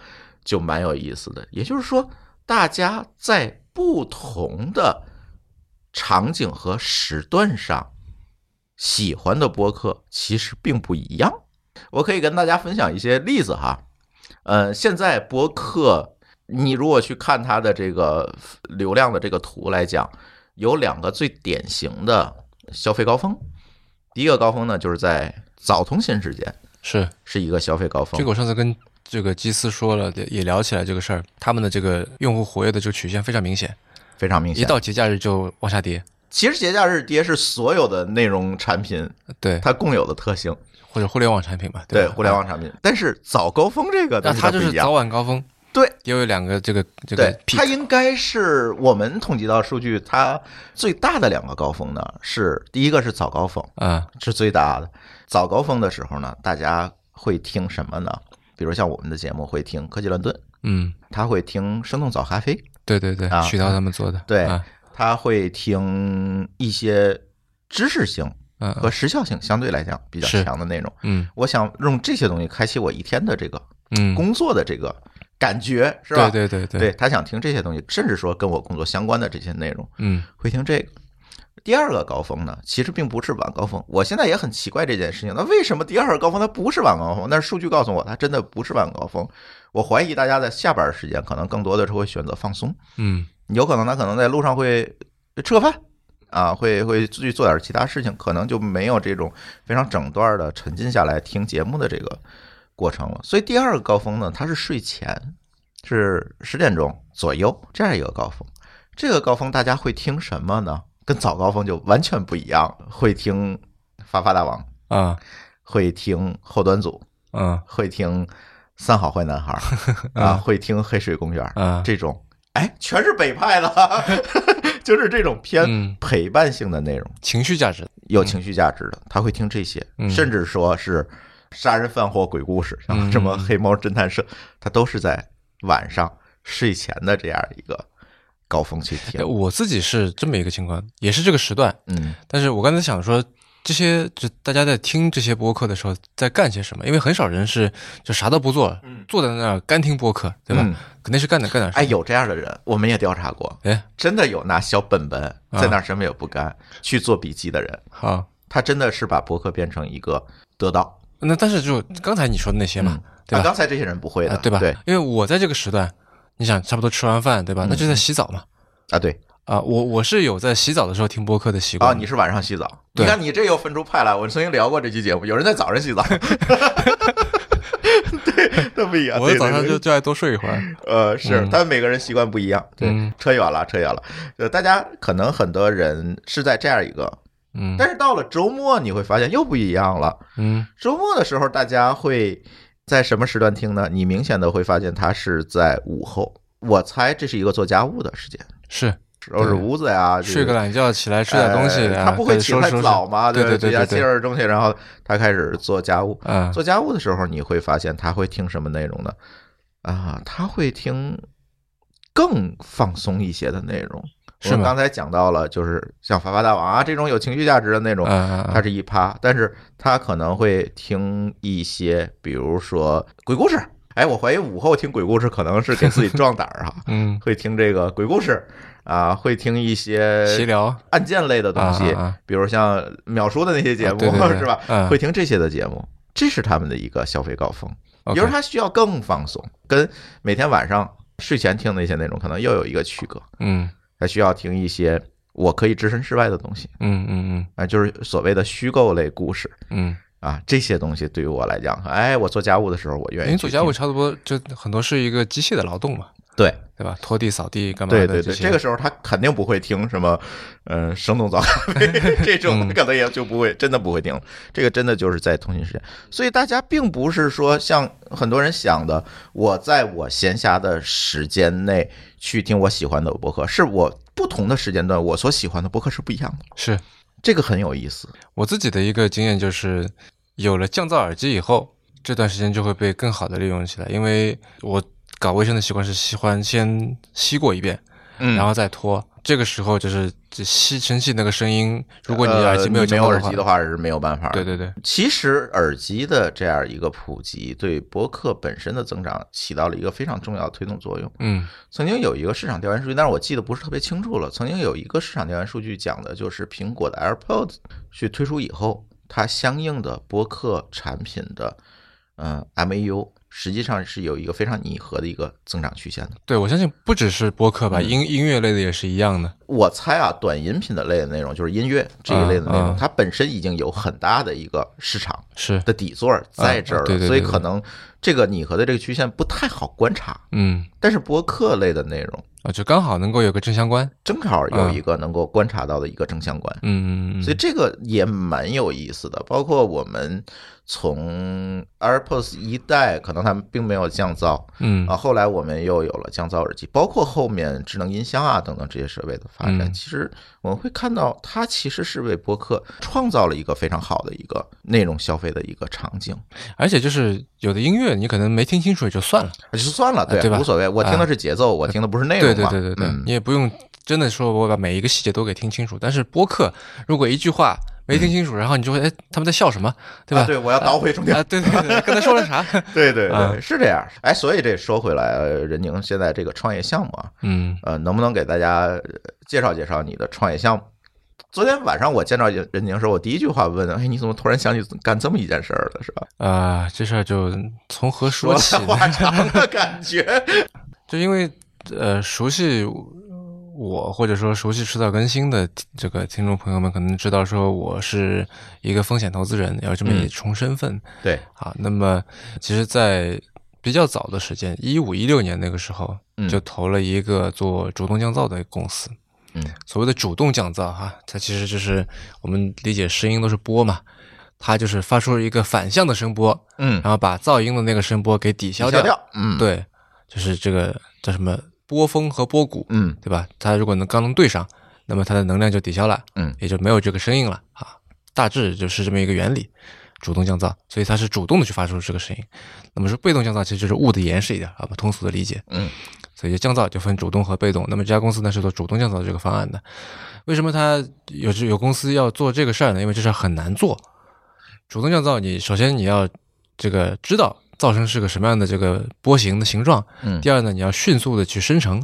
A: 就蛮有意思的。也就是说，大家在不同的场景和时段上喜欢的播客其实并不一样。我可以跟大家分享一些例子哈。呃，现在博客，你如果去看它的这个流量的这个图来讲，有两个最典型的消费高峰。第一个高峰呢，就是在早通勤时间，
B: 是
A: 是一个消费高峰
B: 这个。我上次跟这个基斯说了，也也聊起来这个事儿，他们的这个用户活跃的这个曲线非常明显，
A: 非常明显。
B: 一到节假日就往下跌，
A: 其实节假日跌是所有的内容产品
B: 对，
A: 它共有的特性，
B: 或者互联网产品吧，吧？
A: 对互联，网产品。但是早高峰这个
B: 那它就是早晚高峰，
A: 对，
B: 也有两个这个这个
A: 对，它应该是我们统计到数据，它最大的两个高峰呢是第一个是早高峰，
B: 啊，
A: 是最大的。早高峰的时候呢，大家会听什么呢？比如像我们的节目会听科技乱炖，
B: 嗯，
A: 他会听生动早咖啡，
B: 对对对
A: 啊，
B: 徐涛他们做的，
A: 对
B: 啊
A: 他会听一些知识性
B: 嗯
A: 和时效性相对来讲比较强的内容。
B: 嗯
A: 我想用这些东西开启我一天的这个
B: 嗯，
A: 工作的这个感觉，是吧？
B: 对对对
A: 对，他想听这些东西，甚至说跟我工作相关的这些内容，
B: 嗯
A: 会听这个。第二个高峰呢，其实并不是晚高峰。我现在也很奇怪这件事情，那为什么第二个高峰它不是晚高峰？但是数据告诉我，它真的不是晚高峰。我怀疑大家在下班时间可能更多的是会选择放松，
B: 嗯
A: 有可能他可能在路上会吃个饭啊，会会去做点其他事情，可能就没有这种非常整段的沉浸下来听节目的这个过程了。所以第二个高峰呢，它是睡前，是十点钟左右这样一个高峰。这个高峰大家会听什么呢？跟早高峰就完全不一样，会听发发大王，
B: 啊
A: 会听后端组，
B: 嗯
A: 会听三好坏男孩 啊，会听黑水公园，
B: 啊，
A: 这种，哎，全是北派的，就是这种偏
B: 嗯。
A: 陪伴性的内容，
B: 情绪价值，
A: 有情绪价值的，他会听这些，
B: 嗯。
A: 甚至说是杀人犯或鬼故事，像
B: 嗯。
A: 什么黑猫侦探社，他都是在晚上睡前的这样一个高峰去
B: 哎
A: 听。
B: 我自己是这么一个情况，也是这个时段，
A: 嗯，
B: 但是我刚才想说，这些就大家在听这些播客的时候在干些什么？因为很少人是就啥都不做，坐在那儿干听播客，对吧？
A: 嗯
B: 肯定是干点干点。
A: 哎，有这样的人，我们也调查过，
B: 哎，
A: 真的有拿小本本
B: 啊
A: 在那儿什么也不干去做笔记的人，
B: 好，
A: 他真的是把博客变成一个得到。
B: 那但是就刚才你说的那些嘛，对吧？
A: 刚才这些人不会的，
B: 啊，对吧？
A: 对
B: 因为我在这个时段，你想差不多吃完饭，对吧？
A: 嗯
B: 那就在洗澡嘛。
A: 啊，对。
B: 啊，我我是有在洗澡的时候听播客的习惯
A: 啊，你是晚上洗澡？
B: 对
A: 你看你这又分出派来。我曾经聊过这期节目，有人在早上洗澡，对，那不一样。
B: 我早上就就爱多睡一会儿。
A: 呃，是
B: 嗯
A: 他们每个人习惯不一样。对
B: 嗯，
A: 扯远了，扯远了。呃，大家可能很多人是在这样一个，
B: 嗯
A: 但是到了周末，你会发现又不一样了。
B: 嗯
A: 周末的时候，大家会在什么时段听呢？你明显的会发现它是在午后。我猜这是一个做家务的时间，
B: 是
A: 收拾屋子呀，
B: 睡个懒觉起来吃点东西
A: 他不会起太早嘛？
B: 对对对对对
A: 接着东西，然后他开始做家务。
B: 啊
A: 做家务的时候，你会发现他会听什么内容呢？啊，他会听更放松一些的内容，我们刚才讲到了，就是像《发发大王》啊这种有情绪价值的那种，
B: 啊，
A: 它是一趴，但是他可能会听一些，比如说鬼故事。哎，我怀疑午后听鬼故事可能是给自己壮胆儿哈，
B: 嗯，
A: 会听这个鬼故事啊，会听一些
B: 闲
A: 些
B: 聊。
A: 案件类的东西，比如像秒叔的那些节目，是吧？
B: 嗯。
A: 会听这些的节目，这是他们的一个消费高峰。时候他需要更放松，跟每天晚上睡前听的一些内容可能又有一个区隔。
B: 嗯。
A: 他需要听一些我可以置身事外的东西。
B: 嗯嗯嗯。
A: 啊，就是所谓的虚构类故事。
B: 嗯。
A: 啊，这些东西对于我来讲，哎，我做家务的时候我
B: 嗯，
A: 愿意去
B: 因为做家务差不多就很多是一个机械的劳动嘛，
A: 对
B: 对吧？拖地、扫地干嘛的？
A: 对对对，这个时候他肯定不会听什么，呃，生动早咖啡 这种，可能也就不会，真的不会听。这个真的就是在通勤时间，所以大家并不是说像很多人想的，我在我闲暇的时间内去听我喜欢的播客，是我不同的时间段我所喜欢的播客是不一样的，
B: 是
A: 这个很有意思。
B: 我自己的一个经验就是，有了降噪耳机以后，这段时间就会被更好的利用起来，因为我搞卫生的习惯是喜欢先吸过一遍，
A: 嗯
B: 然后再拖。这个时候就是这吸尘器那个声音，如果你耳机没有
A: 呃没有耳机的话是没有办法。
B: 对对对，
A: 其实耳机的这样一个普及，对播客本身的增长起到了一个非常重要的推动作用。
B: 嗯
A: 曾经有一个市场调研数据，但是我记得不是特别清楚了。曾经有一个市场调研数据讲的就是苹果的 AirPods 去推出以后，它相应的播客产品的嗯 MAU 实际上是有一个非常拟合的一个增长曲线的。
B: 对，我相信不只是播客吧，
A: 嗯
B: 音音乐类的也是一样的。
A: 我猜啊，短音频的类的内容就是音乐这一类的内容，
B: 嗯嗯
A: 它本身已经有很大的一个市场
B: 是，
A: 的底座在这儿了，所以可能这个拟合的这个曲线不太好观察。
B: 嗯
A: 但是播客类的内容
B: 啊，就刚好能够有个正相关。
A: 正好有一个能够观察到的一个正相关，
B: 嗯
A: 所以这个也蛮有意思的。包括我们从 AirPods 一代，可能它们并没有降噪
B: 嗯
A: 啊，后来我们又有了降噪耳机，包括后面智能音箱啊等等这些设备的发展，
B: 嗯
A: 其实我们会看到它其实是为播客创造了一个非常好的一个内容消费的一个场景。
B: 而且就是有的音乐你可能没听清楚也就算了。
A: 就算了，对，
B: 对吧
A: 无所谓。我听的是节奏，我听的不是内容嘛。
B: 对对对对你也不用真的说我把每一个细节都给听清楚。但是播客如果一句话没听清楚，然后你就会哎他们在笑什么，对吧？
A: 啊对，我要倒回重点。
B: 啊，对对对，刚才说了啥？
A: 对对
B: 啊
A: 对，是这样。哎，所以这说回来，呃任宁现在这个创业项目啊，
B: 嗯
A: 呃，能不能给大家呃介绍介绍你的创业项目？昨天晚上我见到任任宁的时候，我第一句话问：“哎，你怎么突然想起干这么一件事儿了？是吧
B: 啊、这事儿就从何？”说起？
A: 话长的感觉。
B: 就因为呃熟悉我或者说熟悉迟早更新的这个听众朋友们，可能知道说我是一个风险投资人，要这么一重身份。
A: 对，
B: 啊，那么其实，在比较早的时间，一五一六年那个时候，
A: 嗯
B: 就投了一个做主动降噪的公司。
A: 嗯，
B: 所谓的主动降噪哈，它其实就是我们理解声音都是波嘛，它就是发出一个反向的声波，
A: 嗯，
B: 然后把噪音的那个声波给抵消
A: 消掉。嗯，，
B: 对，就是这个叫什么波峰和波谷，
A: 嗯
B: 对吧？它如果能刚能对上，那么它的能量就抵消了，
A: 嗯
B: 也就没有这个声音了啊。大致就是这么一个原理，主动降噪，所以它是主动的去发出这个声音。那么说被动降噪其实就是物的延时一点啊，我们通俗的理解。
A: 嗯，
B: 所以降噪就分主动和被动。那么这家公司呢是做主动降噪这个方案的。为什么它有有公司要做这个事儿呢？因为这事儿很难做。主动降噪，你首先你要这个知道噪声是个什么样的这个波形的形状，
A: 嗯。
B: 第二呢，你要迅速的去生成，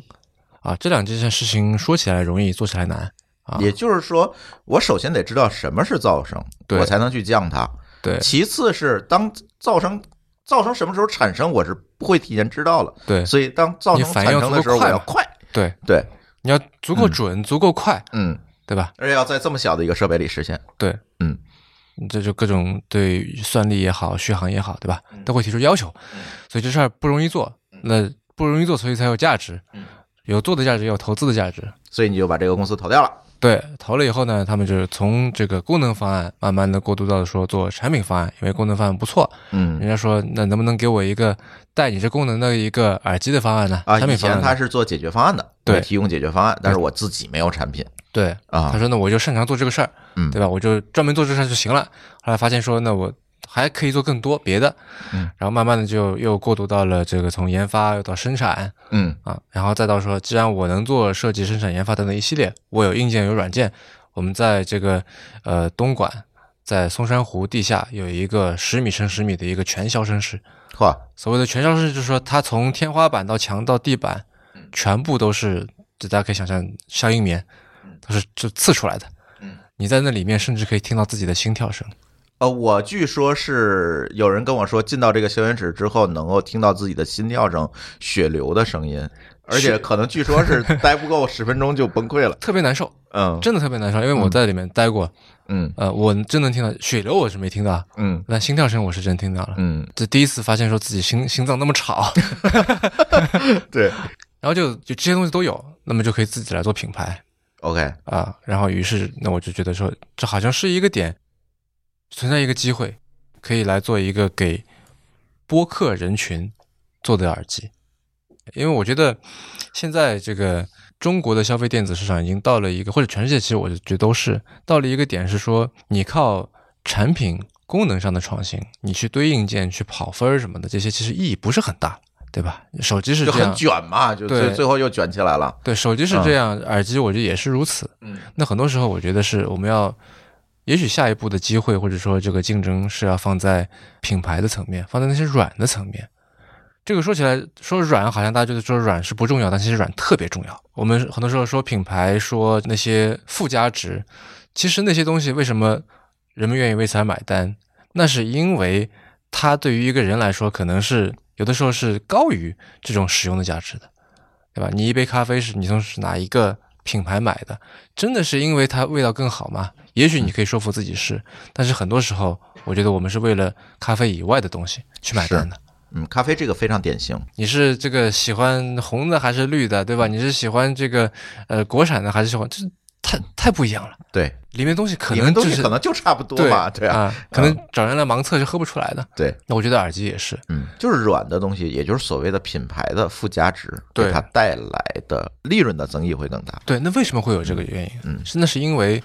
B: 啊，这两件事情说起来容易，做起来难。啊。
A: 也就是说，我首先得知道什么是噪声，
B: 对。
A: 我才能去降它。
B: 对。
A: 其次是当噪声噪声什么时候产生，我是不会提前知道了。
B: 对。
A: 所以当噪声产生的时候，我要快。
B: 对，
A: 对，
B: 你要足够准，足够快，
A: 嗯，
B: 对吧？
A: 而且要在这么小的一个设备里实现。
B: 对，
A: 嗯，
B: 这就各种对算力也好，续航也好，对吧？
A: 嗯
B: 都会提出要求，所以这事儿不容易做。那不容易做，所以才有价值
A: 嗯，
B: 有做的价值，也有投资的价值。
A: 所以你就把这个公司投掉了。
B: 对，投了以后呢，他们就是从这个功能方案慢慢的过渡到说做产品方案，因为功能方案不错，嗯人
A: 嗯
B: 家说那能不能给我一个带你这功能的一个耳机的方案呢？
A: 啊，以前
B: 产品方案呢
A: 他是做解决方案的，
B: 对
A: 提供解决方案，但是我自己没有产品
B: 对，
A: 啊
B: 他。说那我就擅长做这个事儿，
A: 嗯
B: 对吧？我就专门做这事儿就行了。后来发现说，那我还可以做更多别的，
A: 嗯，
B: 然后慢慢的就又过渡到了这个从研发又到生产
A: 嗯
B: 啊，然后再到说，既然我能做设计、生产、研发等等一系列，我有硬件有软件，我们在这个呃东莞，在松山湖地下有一个十米乘十米的一个全消声室，
A: 嚯，
B: 所谓的全消声室就是说它从天花板到墙到地板，全部都是，就大家可以想象消音棉，都是就刺出来的。
A: 嗯，
B: 你在那里面甚至可以听到自己的心跳声。
A: 呃，我据说是有人跟我说，进到这个消炎室之后，能够听到自己的心跳声、血流的声音，而且 可能据说是待不够十分钟就崩溃了。
B: 特别难受，
A: 嗯
B: 真的特别难受，因为我在里面待过，
A: 嗯
B: 呃，我真能听到血流，我是没听到，
A: 嗯
B: 但心跳声我是真听到了。
A: 嗯，
B: 这第一次发现说自己心心脏那么吵，
A: 对
B: 然后就就这些东西都有，那么就可以自己来做品牌
A: ，OK，
B: 啊。然后于是那我就觉得说，这好像是一个点，存在一个机会，可以来做一个给播客人群做的耳机，因为我觉得现在这个中国的消费电子市场已经到了一个，或者全世界其实我就觉得都是到了一个点，是说你靠产品功能上的创新，你去堆硬件、去跑分儿什么的，这些其实意义不是很大，对吧？手机是
A: 就很，卷嘛，就最
B: 对
A: 最后又卷起来了。
B: 对，手机是这样，耳机我觉得也是如此。
A: 嗯
B: 那很多时候，我觉得是我们要，也许下一步的机会或者说这个竞争是要放在品牌的层面，放在那些软的层面。这个说起来说软，好像大家觉得说软是不重要，但其实软特别重要。我们很多时候说品牌，说那些附加值，其实那些东西为什么人们愿意为此而买单？那是因为它对于一个人来说，可能是有的时候是高于这种使用的价值的，对吧？你一杯咖啡是你从哪一个品牌买的？真的是因为它味道更好吗？也许你可以说服自己是，但是很多时候，我觉得我们是为了咖啡以外的东西去买单的。
A: 嗯，咖啡这个非常典型。
B: 你是这个喜欢红的还是绿的，对吧？你是喜欢这个呃国产的还是喜欢？这太太不一样了，
A: 对，
B: 里面东西可能就是
A: 面东西可能就差不多
B: 对
A: 嘛，对啊，
B: 啊，可能找人来盲测是喝不出来的。
A: 对，
B: 那我觉得耳机也是，
A: 嗯，就是软的东西，也就是所谓的品牌的附加值，
B: 对
A: 它带来的利润的增益会更大。
B: 对。那为什么会有这个原因？
A: 嗯
B: 是那是因为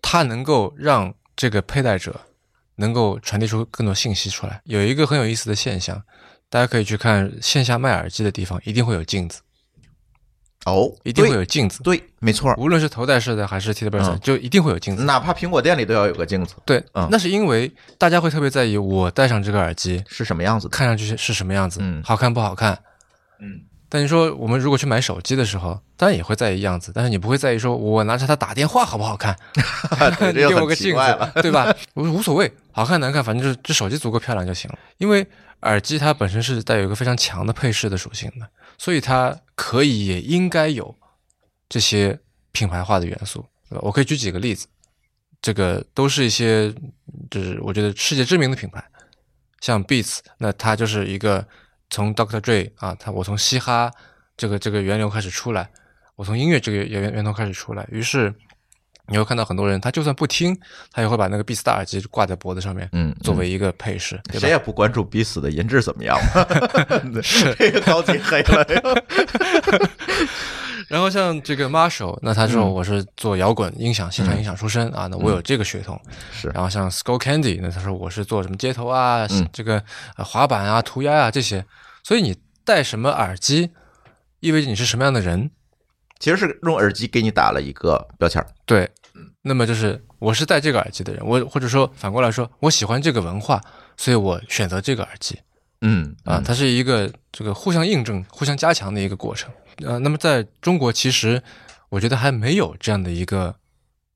B: 它能够让这个佩戴者能够传递出更多信息出来。有一个很有意思的现象，大家可以去看线下卖耳机的地方，一定会有镜子，
A: 哦，
B: 一定会有镜子。
A: 对，没错，
B: 无论是头戴式的还是 T 的 b
A: 嗯
B: 就一定会有镜子。
A: 哪怕苹果店里都要有个镜子，
B: 对，
A: 嗯
B: 那是因为大家会特别在意我戴上这个耳机
A: 是什么样子？
B: 看上去是是什么样子，
A: 嗯
B: 好看不好看。
A: 嗯，
B: 但你说我们如果去买手机的时候，当然也会在意样子，但是你不会在意说我拿着它打电话好不好看，给我个镜。子，对吧？无无所谓，好看难看，反正就是这手机足够漂亮就行了。因为耳机它本身是带有一个非常强的配饰的属性的，所以它可以也应该有这些品牌化的元素。我可以举几个例子，这个都是一些就是我觉得世界知名的品牌，像 Beats，那它就是一个从 Dr. Dre 啊，他我从嘻哈这个这个源流开始出来，我从音乐这个源源头开始出来，于是你会看到很多人，他就算不听，他也会把那个 Beats 的耳机挂在脖子上面，
A: 嗯，
B: 作为一个配饰，对
A: 谁？也不关注彼此的音质怎么样 是，这个高级黑了。
B: 然后像这个 Marshall，那他说
A: 嗯
B: 我是做摇滚音响、现场音响出身啊，那我有这个血统。
A: 是
B: 然后像 Skull Candy，那他说我是做什么街头啊，
A: 嗯
B: 这个呃滑板啊、涂鸦啊这些。所以你戴什么耳机，意味着你是什么样的人。
A: 其实是用耳机给你打了一个标签儿。
B: 对，那么就是我是戴这个耳机的人，我或者说反过来说，我喜欢这个文化，所以我选择这个耳机
A: 嗯
B: 啊，它是一个这个互相印证、互相加强的一个过程。呃，那么在中国，其实我觉得还没有这样的一个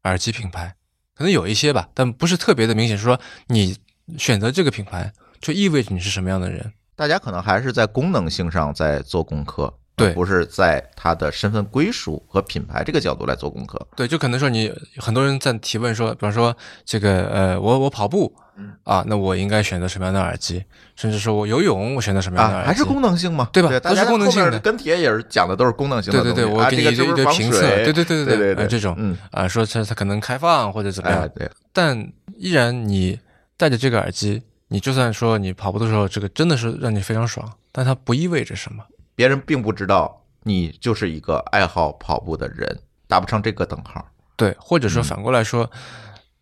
B: 耳机品牌，可能有一些吧，但不是特别的明显。说你选择这个品牌，就意味着你是什么样的人。
A: 大家可能还是在功能性上在做功课，
B: 对
A: 不是在他的身份归属和品牌这个角度来做功课。
B: 对，就可能说你很多人在提问说，比方说这个呃，我我跑步
A: 嗯
B: 啊，那我应该选择什么样的耳机？甚至说我游泳，我选择什么样的
A: 啊，
B: 耳机？
A: 还是功能性嘛，
B: 对吧都是功能性的
A: 跟帖也是讲的都是功能性的
B: 对对对，我给你一堆一堆评测，
A: 水
B: 对对对
A: 对对，
B: 对呃这种
A: 嗯，
B: 啊，说它它可能开放或者怎么样，
A: 哎对，
B: 但依然你戴着这个耳机，你就算说你跑步的时候，这个真的是让你非常爽，但它不意味着什么。
A: 别人并不知道你就是一个爱好跑步的人，打不上这个等号。
B: 对，或者说反过来说，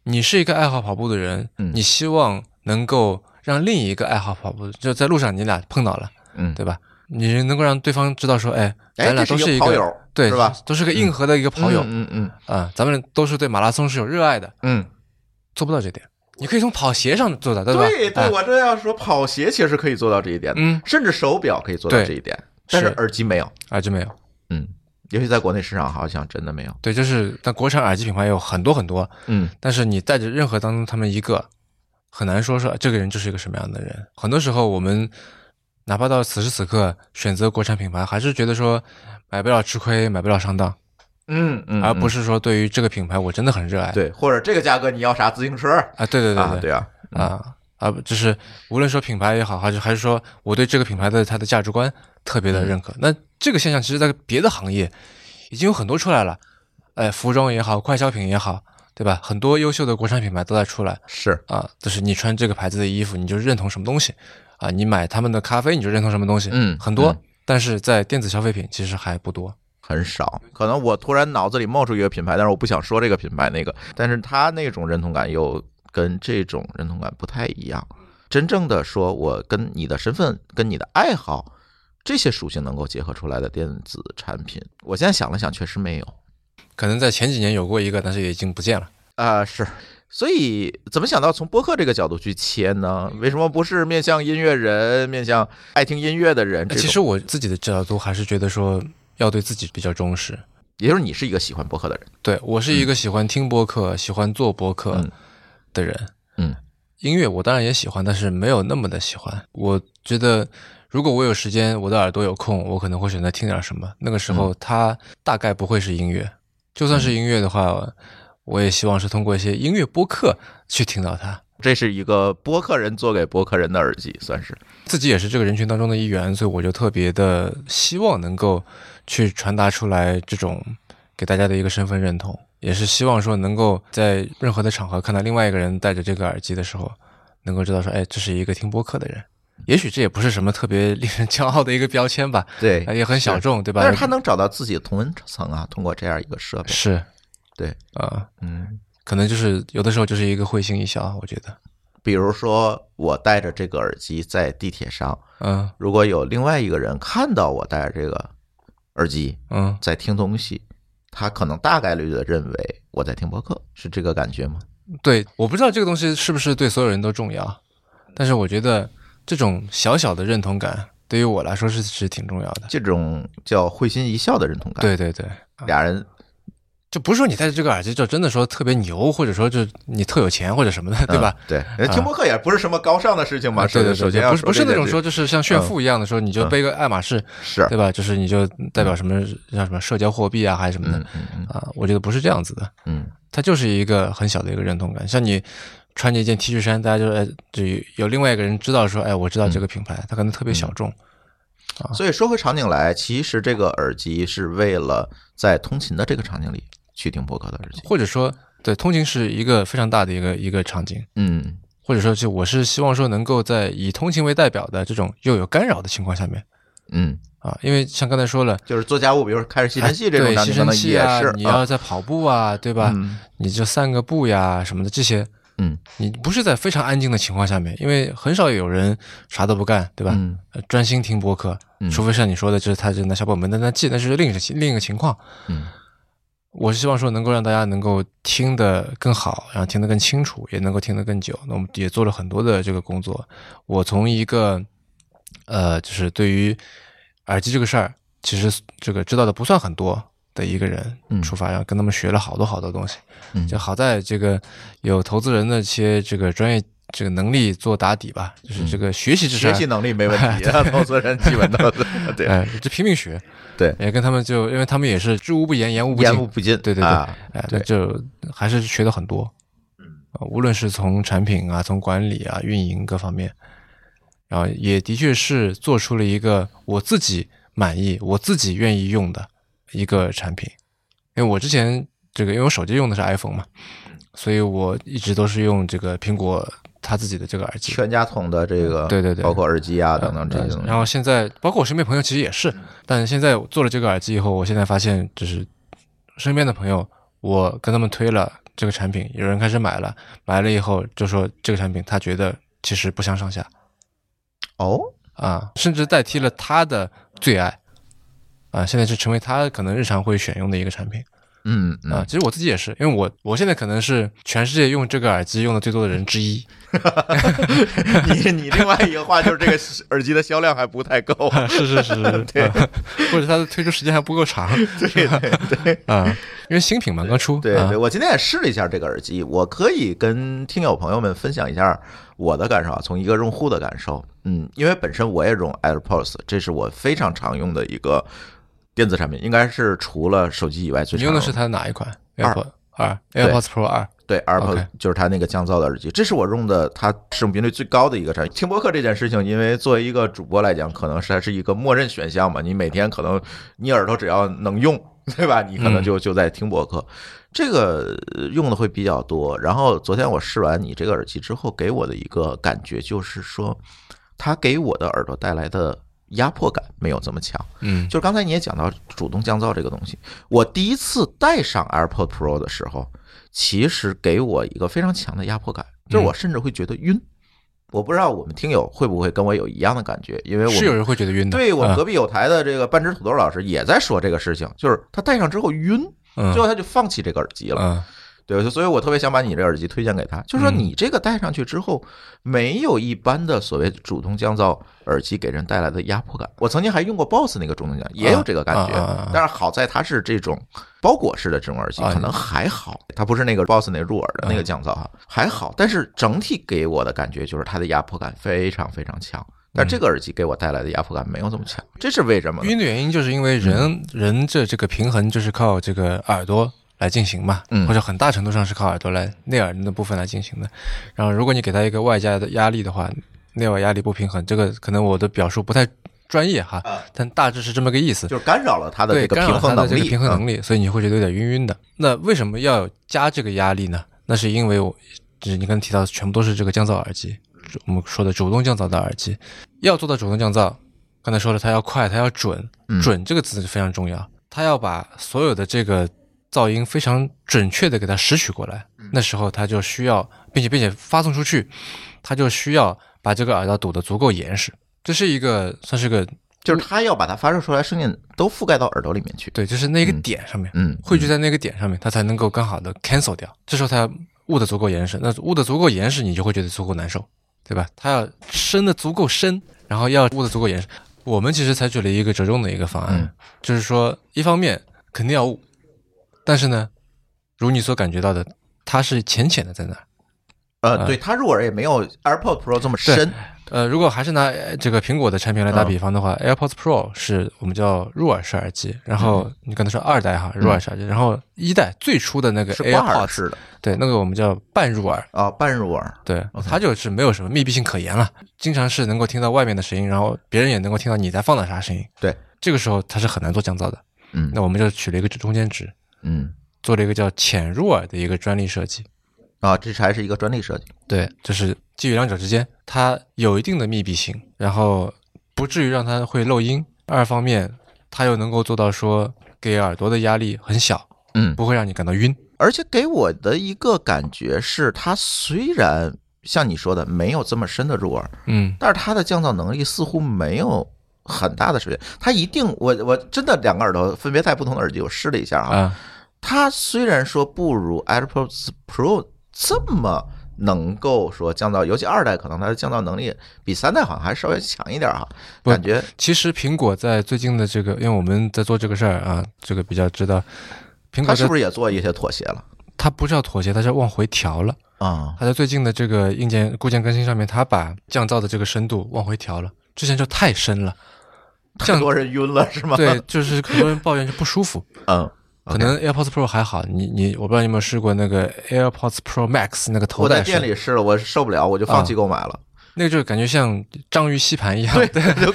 B: 你是一个爱好跑步的人，
A: 嗯
B: 你希望能够让另一个爱好跑步，就在路上你俩碰到了，
A: 嗯，
B: 对吧？你能够让对方知道说，哎，
A: 哎，
B: 咱俩都是一个
A: 跑友，
B: 对，
A: 是吧？？
B: 都是个硬核的一个跑友啊、
A: 嗯嗯嗯
B: 咱们都是对马拉松是有热爱的，
A: 嗯，
B: 做不到这点。你可以从跑鞋上做到，对吧？
A: 对对，
B: 哎
A: 我这要说跑鞋其实可以做到这一点，
B: 嗯，
A: 甚至手表可以做到这一点，但是
B: 是。
A: 耳机没有，
B: 耳机没有。
A: 嗯，尤其在国内市场好像真的没有，
B: 对，就是但国产耳机品牌有很多很多，
A: 嗯。
B: 但是你带着任何当中他们一个，很难说说这个人就是一个什么样的人。很多时候我们哪怕到此时此刻选择国产品牌，还是觉得说买不了吃亏，买不了上当，
A: 嗯嗯，
B: 而不
A: 是
B: 是说对于这个品牌我真的很热爱。
A: 对，或者这个价格你要啥自行车
B: 啊，对对对
A: 啊？对啊，
B: 啊啊，就是无论说品牌也好，还是还是说我对这个品牌的它的价值观特别的认可。那这个现象其实在别的行业已经有很多出来了，哎，服装也好，快消品也好，对吧？很多优秀的国产品牌都在出来
A: 是
B: 啊，就是你穿这个牌子的衣服，你就认同什么东西啊，你买他们的咖啡你就认同什么东西，
A: 嗯
B: 很多。
A: 嗯
B: 但是在电子消费品其实还不多，
A: 很少，可能我突然脑子里冒出一个品牌，但是我不想说这个品牌那个，但是他那种认同感又跟这种认同感不太一样。真正的说，我跟你的身份、跟你的爱好这些属性能够结合出来的电子产品，我现在想了想，确实没有。
B: 可能在前几年有过一个，但是也已经不见了。
A: 啊、是，所以怎么想到从播客这个角度去切呢？为什么不是面向音乐人、面向爱听音乐的人？
B: 其实我自己的角度还是觉得说要对自己比较忠实。
A: 也就是你是一个喜欢播客的人，
B: 对我是一个喜欢听播客、喜欢做播客
A: 嗯
B: 的人。
A: 嗯
B: 音乐我当然也喜欢，但是没有那么的喜欢。我觉得，如果我有时间，我的耳朵有空，我可能会选择听点什么。那个时候，它大概不会是音乐。就算是音乐的话，我也希望是通过一些音乐播客去听到它。
A: 这是一个播客人做给播客人的耳机，算是。
B: 自己也是这个人群当中的一员，所以我就特别的希望能够去传达出来这种给大家的一个身份认同，也是希望说能够在任何的场合看到另外一个人戴着这个耳机的时候，能够知道说，哎，这是一个听播客的人。也许这也不是什么特别令人骄傲的一个标签吧，
A: 对
B: 啊也很小众，对吧？
A: 但是他能找到自己的同温层啊，通过这样一个设备。
B: 是，
A: 对，
B: 啊、
A: 嗯，
B: 可能就是有的时候就是一个会心一笑，我觉得，
A: 比如说我戴着这个耳机在地铁上，
B: 嗯
A: 如果有另外一个人看到我戴着这个耳机
B: 嗯，
A: 在听东西，他可能大概率的认为我在听播客，是这个感觉吗？
B: 对，我不知道这个东西是不是对所有人都重要，但是我觉得这种小小的认同感对于我来说是是挺重要的。
A: 这种叫会心一笑的认同感。，
B: 对对对，
A: 俩人
B: 就不是说你戴着这个耳机就真的说特别牛，或者说就你特有钱或者什么的，对吧？
A: 嗯对，听播客也不是什么高尚的事情嘛。
B: 啊，对对对对，
A: 首先
B: 不是不是那种说就是像炫富一样的说你就背个爱马仕，
A: 是
B: 对吧？就是你就代表什么像什么社交货币啊，还是什么的啊？我觉得不是这样子的，
A: 嗯
B: 它就是一个很小的一个认同感。像你穿着一件 T 恤衫，大家就哎，就有有另外一个人知道说，哎，我知道这个品牌，它可能特别小众。
A: 所以说回场景来，其实这个耳机是为了在通勤的这个场景里去听播客的耳机。
B: 或者说，对，通勤是一个非常大的一个一个场景，
A: 嗯
B: 或者说，就我是希望说能够在以通勤为代表的这种又有干扰的情况下面
A: 嗯，
B: 啊，因为像刚才说了，
A: 就是做家务，比如说开始吸尘器这种
B: 对吸尘器啊，你要在跑步啊，对吧？
A: 嗯
B: 你就散个步呀什么的这些，
A: 嗯
B: 你不是在非常安静的情况下面，因为很少有人啥都不干，对吧？专心听播客，
A: 嗯
B: 除非像你说的，就是他就拿小本本在那记，那是另一个另一个情况。
A: 嗯
B: 我是希望说能够让大家能够听得更好，然后听得更清楚，也能够听得更久。那我们也做了很多的这个工作。我从一个呃，就是对于耳机这个事儿，其实这个知道的不算很多的一个人
A: 嗯
B: 出发，然后跟他们学了好多好多东西。
A: 嗯
B: 就好在这个有投资人的一些这个专业这个能力做打底吧，就是这个学习之上
A: 学习能力没问题，投资人基本都是对。
B: 哎，这拼命学，
A: 对，
B: 也跟他们就，因为他们也是知无不言，言无不尽，
A: 言无不尽。
B: 对对对。
A: 啊
B: 哎，
A: 对。
B: 就还是学的很多，嗯，无论是从产品啊、从管理啊、运营各方面，然后也的确是做出了一个我自己满意、我自己愿意用的一个产品。因为我之前这个，因为我手机用的是 iPhone 嘛，所以我一直都是用这个苹果它自己的这个耳机。
A: 全家桶的这个，
B: 对对对。
A: 包括耳机啊等等这
B: 些
A: 东西。
B: 然后现在，包括我身边朋友其实也是，但现在做了这个耳机以后，我现在发现，就是身边的朋友，我跟他们推了这个产品，有人开始买了，买了以后就说这个产品他觉得其实不相上下。
A: 哦，
B: 啊，甚至代替了他的最爱。啊，现在是成为他可能日常会选用的一个产品
A: 嗯
B: 啊。
A: 嗯，
B: 其实我自己也是，因为我我现在可能是全世界用这个耳机用的最多的人之一。
A: 你你另外一个话就是这个耳机的销量还不太够，
B: 是是是是，
A: 对
B: 啊或者它的推出时间还不够长
A: 对对对
B: 啊，因为新品嘛，刚出。啊
A: 对对，我今天也试了一下这个耳机，我可以跟听友朋友们分享一下我的感受啊，从一个用户的感受，嗯，因为本身我也用 AirPods，这是我非常常用的一个电子产品，应该是除了手机以外最常
B: 你用的是它的哪一款
A: 二
B: ？AirPod 二，AirPods Pro 二。
A: 对 AirPods 就是它那个降噪的耳机，这是我用的它使用频率最高的一个产品。听播客这件事情，因为作为一个主播来讲，可能是它是一个默认选项嘛，你每天可能你耳朵只要能用，对吧？你可能就就在听播客，这个呃用的会比较多。然后昨天我试完你这个耳机之后，给我的一个感觉就是说，它给我的耳朵带来的压迫感没有这么强。
B: 嗯
A: 就是刚才你也讲到主动降噪这个东西，我第一次戴上 AirPod Pro 的时候，其实给我一个非常强的压迫感，就是我甚至会觉得晕。我不知道我们听友会不会跟我有一样的感觉，因为我
B: 是有人会觉得晕的。
A: 对我隔壁有台的这个半只土豆老师也在说这个事情，就是他戴上之后晕，
B: 嗯
A: 最后他就放弃这个耳机了。
B: 嗯
A: 对，所以我特别想把你这耳机推荐给他，就是说
B: 嗯
A: 你这个戴上去之后，没有一般的所谓主动降噪耳机给人带来的压迫感。我曾经还用过 BOSS 那个主动降，也有这个感觉
B: 啊啊啊啊，
A: 但是好在它是这种包裹式的这种耳机，
B: 啊
A: 可能还好，它不是那个 BOSS 那入耳的那个降噪哈，还好。但是整体给我的感觉就是它的压迫感非常非常强。但这个耳机给我带来的压迫感没有这么强，这是为什么？
B: 晕的原因就是因为人人这这个平衡就是靠这个耳朵来进行嘛，
A: 嗯
B: 或者很大程度上是靠耳朵来内耳的部分来进行的。然后如果你给它一个外加的压力的话，内耳压力不平衡，这个可能我的表述不太专业哈，
A: 啊
B: 但大致是这么个意思。
A: 就是干扰了它的
B: 对，
A: 这个平衡能力，
B: 平衡
A: 嗯
B: 能力，所以你会觉得有点晕晕的。那为什么要加这个压力呢？那是因为我，就是你刚才提到的全部都是这个降噪耳机，我们说的主动降噪的耳机，要做到主动降噪，刚才说了，它要快，它要准，
A: 嗯
B: 准这个词非常重要，它要把所有的这个噪音非常准确的给它拾取过来，
A: 嗯
B: 那时候它就需要，并且并且发送出去，它就需要把这个耳道堵得足够严实。这是一个算是个
A: 就是它要把它发射出来声音都覆盖到耳朵里面去。
B: 对，就是那个
A: 嗯
B: 点上面，
A: 嗯，
B: 汇聚在那个点上面，它才能够更好的 cancel 掉。这时候它要捂得足够严实，那捂得足够严实，你就会觉得足够难受，对吧？它要深的足够深，然后要捂得足够严实。我们其实采取了一个折中的一个方案，
A: 嗯
B: 就是说，一方面肯定要捂，但是呢，如你所感觉到的，它是浅浅的在那儿。
A: 呃，对，它入耳也没有 AirPods Pro 这么深。
B: 呃，如果还是拿呃这个苹果的产品来打比方的话、a i r p o d s Pro 是我们叫入耳式耳机，然后你刚才说二代哈入耳式耳机，然后一代最初的那个
A: 是
B: AirPods
A: 式的
B: 对，那个我们叫半入耳，
A: 啊，半入耳。
B: 对，它就是没有什么密闭性可言了，经常是能够听到外面的声音，然后别人也能够听到你在放的啥声音。
A: 对，
B: 这个时候它是很难做降噪的。
A: 嗯
B: 那我们就取了一个中间值，
A: 嗯
B: 做了一个叫浅入耳的一个专利设计。
A: 啊，这还是一个专利设计。
B: 对，就是基于两者之间，它有一定的密闭性，然后不至于让它会漏音。二方面，它又能够做到说给耳朵的压力很小，
A: 嗯，
B: 不会让你感到晕。
A: 而且给我的一个感觉是，它虽然像你说的没有这么深的入耳，
B: 嗯
A: 但是它的降噪能力似乎没有很大的水平。它一定，我我真的两个耳朵分别戴不同的耳机，我试了一下啊，
B: 啊，
A: 它虽然说不如 AirPods Pro 这么能够说降噪，尤其二代可能它的降噪能力比三代好像还稍微强一点哈，
B: 不
A: 感觉
B: 其实苹果在最近的这个，因为我们在做这个事儿啊，这个比较知道，苹
A: 它是不是也做一些妥协了
B: 它不是要妥协，它是往回调了。
A: 啊？
B: 它在最近的这个硬件固件更新上面，它把降噪的这个深度往回调了，之前就太深了。
A: 太多人晕了是吗？
B: 对，就是很多人抱怨就不舒服。
A: 嗯，
B: 可能 AirPods Pro 还好，你你我不知道你有没有试过那个 AirPods Pro Max 那个头
A: 我在，店里试了，我受不了，我就放弃购买了。
B: 那个就感觉像章鱼吸盘一样，
A: 对，就